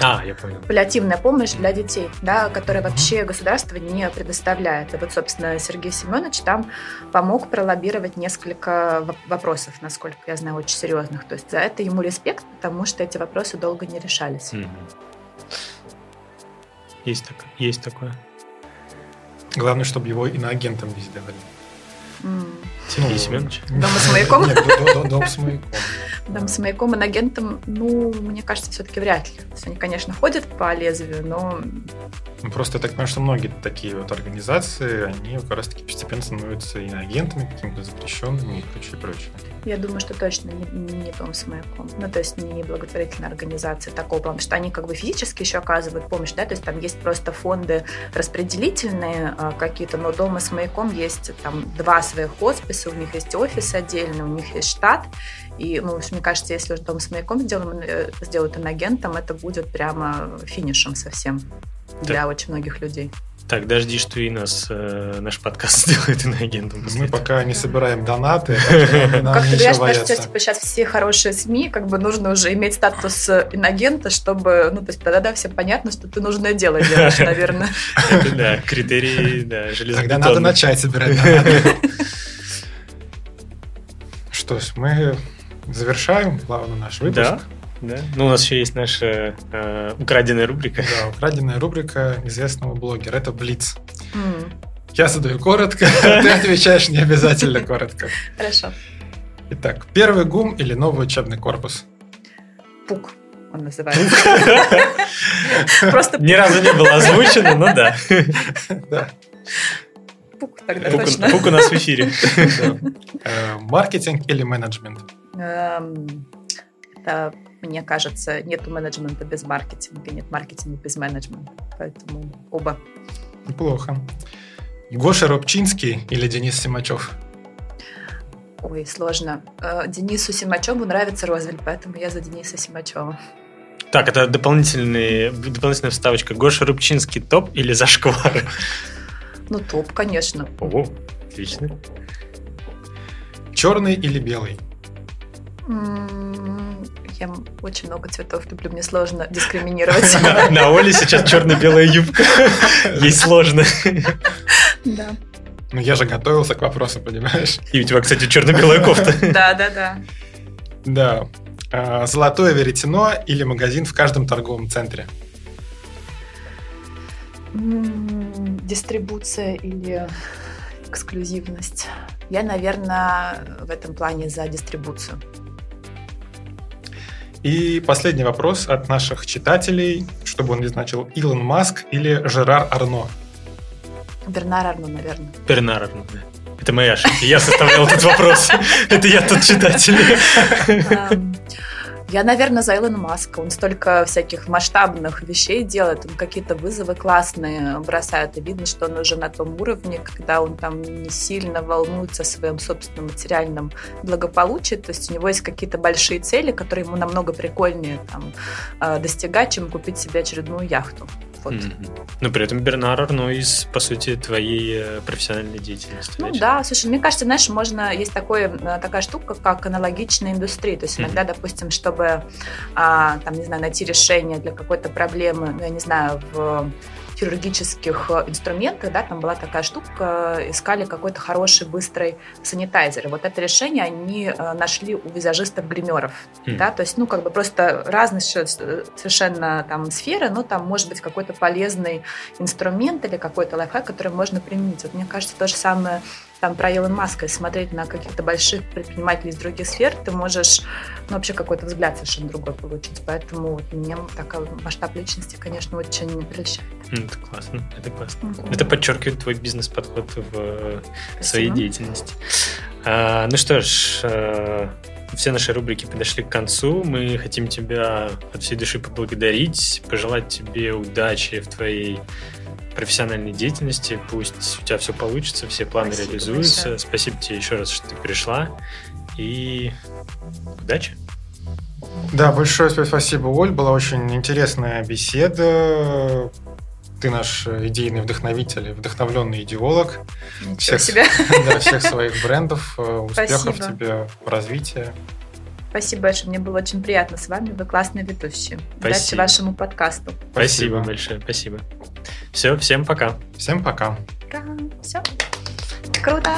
а, я понял.
Паллиативная помощь для детей, да, которая вообще государство не предоставляет. И вот, собственно, Сергей Семенович там помог пролоббировать несколько вопросов, насколько я знаю, очень серьезных. То есть за это ему респект, потому что эти вопросы долго не решались.
Есть, так, есть такое.
Главное, чтобы его иноагентом не сделали.
Mm. Сергей ну, Семенович?
Дома с маяком?
Нет, дом с маяком.
Там с маяком и агентом, ну, мне кажется, все-таки вряд ли. То есть они, конечно, ходят по лезвию, но...
Ну, просто я так понимаю, что многие такие вот организации, они как раз-таки постепенно становятся агентами какими-то запрещенными и прочее, прочее.
Я думаю, что точно не, не дом с маяком. Ну, то есть не благотворительная организация такого потому что они как бы физически еще оказывают помощь, да, то есть там есть просто фонды распределительные а, какие-то, но дома с маяком есть там два своих хосписа, у них есть офис отдельно, у них есть штат, и, ну, мне кажется, если уже дом с маяком сделаем, э, сделают инагентом, это будет прямо финишем совсем для очень многих людей.
Так, дожди, что и нас э, наш подкаст сделает иноагентом.
Мы пока не собираем донаты.
Как ты говоришь, что типа, сейчас все хорошие СМИ, как бы нужно уже иметь статус инагента, чтобы, ну, то есть тогда, да, всем понятно, что ты нужное дело делаешь, наверное.
Это, да, критерии, да,
Тогда надо начать собирать донаты. Что ж, мы завершаем плавно наш выпуск.
Да. Да? Ну, у нас еще есть наша э, украденная рубрика.
Да, украденная рубрика известного блогера. Это Блиц. Mm. Я задаю коротко, ты отвечаешь не обязательно коротко.
Хорошо.
Итак, первый ГУМ или новый учебный корпус?
Пук он называется. Просто
Ни разу не было озвучено, но да.
Да.
Пук тогда точно.
Пук у нас в эфире.
Э, маркетинг или менеджмент?
Эм, это мне кажется, нет менеджмента без маркетинга, нет маркетинга без менеджмента. Поэтому оба.
Неплохо. Гоша Робчинский или Денис Симачев?
Ой, сложно. Э, Денису Симачеву нравится Розвель, поэтому я за Дениса Симачева.
Так, это дополнительная вставочка. Гоша Рубчинский топ или зашквар?
Ну, топ, конечно.
О, отлично.
Черный или белый?
Я очень много цветов люблю, мне сложно дискриминировать.
На Оле сейчас черно-белая юбка. Ей сложно.
Да.
Ну, я же готовился к вопросу, понимаешь?
И у тебя, кстати, черно-белая кофта.
Да, да, да.
Да. А, золотое веретено или магазин в каждом торговом центре?
Дистрибуция или эксклюзивность. Я, наверное, в этом плане за дистрибуцию.
И последний вопрос от наших читателей, чтобы он не значил Илон Маск или Жерар Арно.
Бернар Арно, наверное.
Бернар Арно, да. Это моя ошибка. Я составлял этот вопрос. Это я тот читатель.
Я, наверное, за Илона Маска. Он столько всяких масштабных вещей делает, он какие-то вызовы классные бросает, и видно, что он уже на том уровне, когда он там не сильно волнуется о своем собственном материальном благополучии, то есть у него есть какие-то большие цели, которые ему намного прикольнее там, э, достигать, чем купить себе очередную яхту. Вот.
Mm-hmm. Но при этом Бернар Арно из, по сути, твоей э, профессиональной деятельности.
Ну да, слушай, мне кажется, знаешь, можно, есть такой, э, такая штука, как аналогичная индустрия. То есть иногда, mm-hmm. допустим, чтобы, а, там, не знаю, найти решение для какой-то проблемы, ну, я не знаю, в хирургических э, инструментах, да, там была такая штука, искали какой-то хороший, быстрый санитайзер. Вот это решение они э, нашли у визажистов-гримеров, mm. да, то есть, ну, как бы просто разные совершенно там сферы, но там может быть какой-то полезный инструмент или какой-то лайфхак, который можно применить. Вот мне кажется, то же самое там про Илон Маска и смотреть на каких-то больших предпринимателей из других сфер, ты можешь ну, вообще какой-то взгляд совершенно другой получить. Поэтому вот, меня такой масштаб личности, конечно, очень прельщает.
Это классно, это классно. Mm-hmm. Это подчеркивает твой бизнес-подход в Спасибо. своей деятельности. А, ну что ж, а, все наши рубрики подошли к концу. Мы хотим тебя от всей души поблагодарить, пожелать тебе удачи в твоей профессиональной деятельности. Пусть у тебя все получится, все планы Спасибо реализуются. Большое. Спасибо тебе еще раз, что ты пришла. И удачи!
Да, большое спасибо, Оль. Была очень интересная беседа. Ты наш идейный вдохновитель, вдохновленный идеолог.
Ничего всех, себе.
Да, всех своих брендов. Э, успехов Спасибо. тебе в развитии.
Спасибо большое, мне было очень приятно с вами, вы классные ведущие. Спасибо. Удачи вашему подкасту.
Спасибо, спасибо большое, спасибо. Все, всем пока.
Всем пока.
Пока, все. Круто.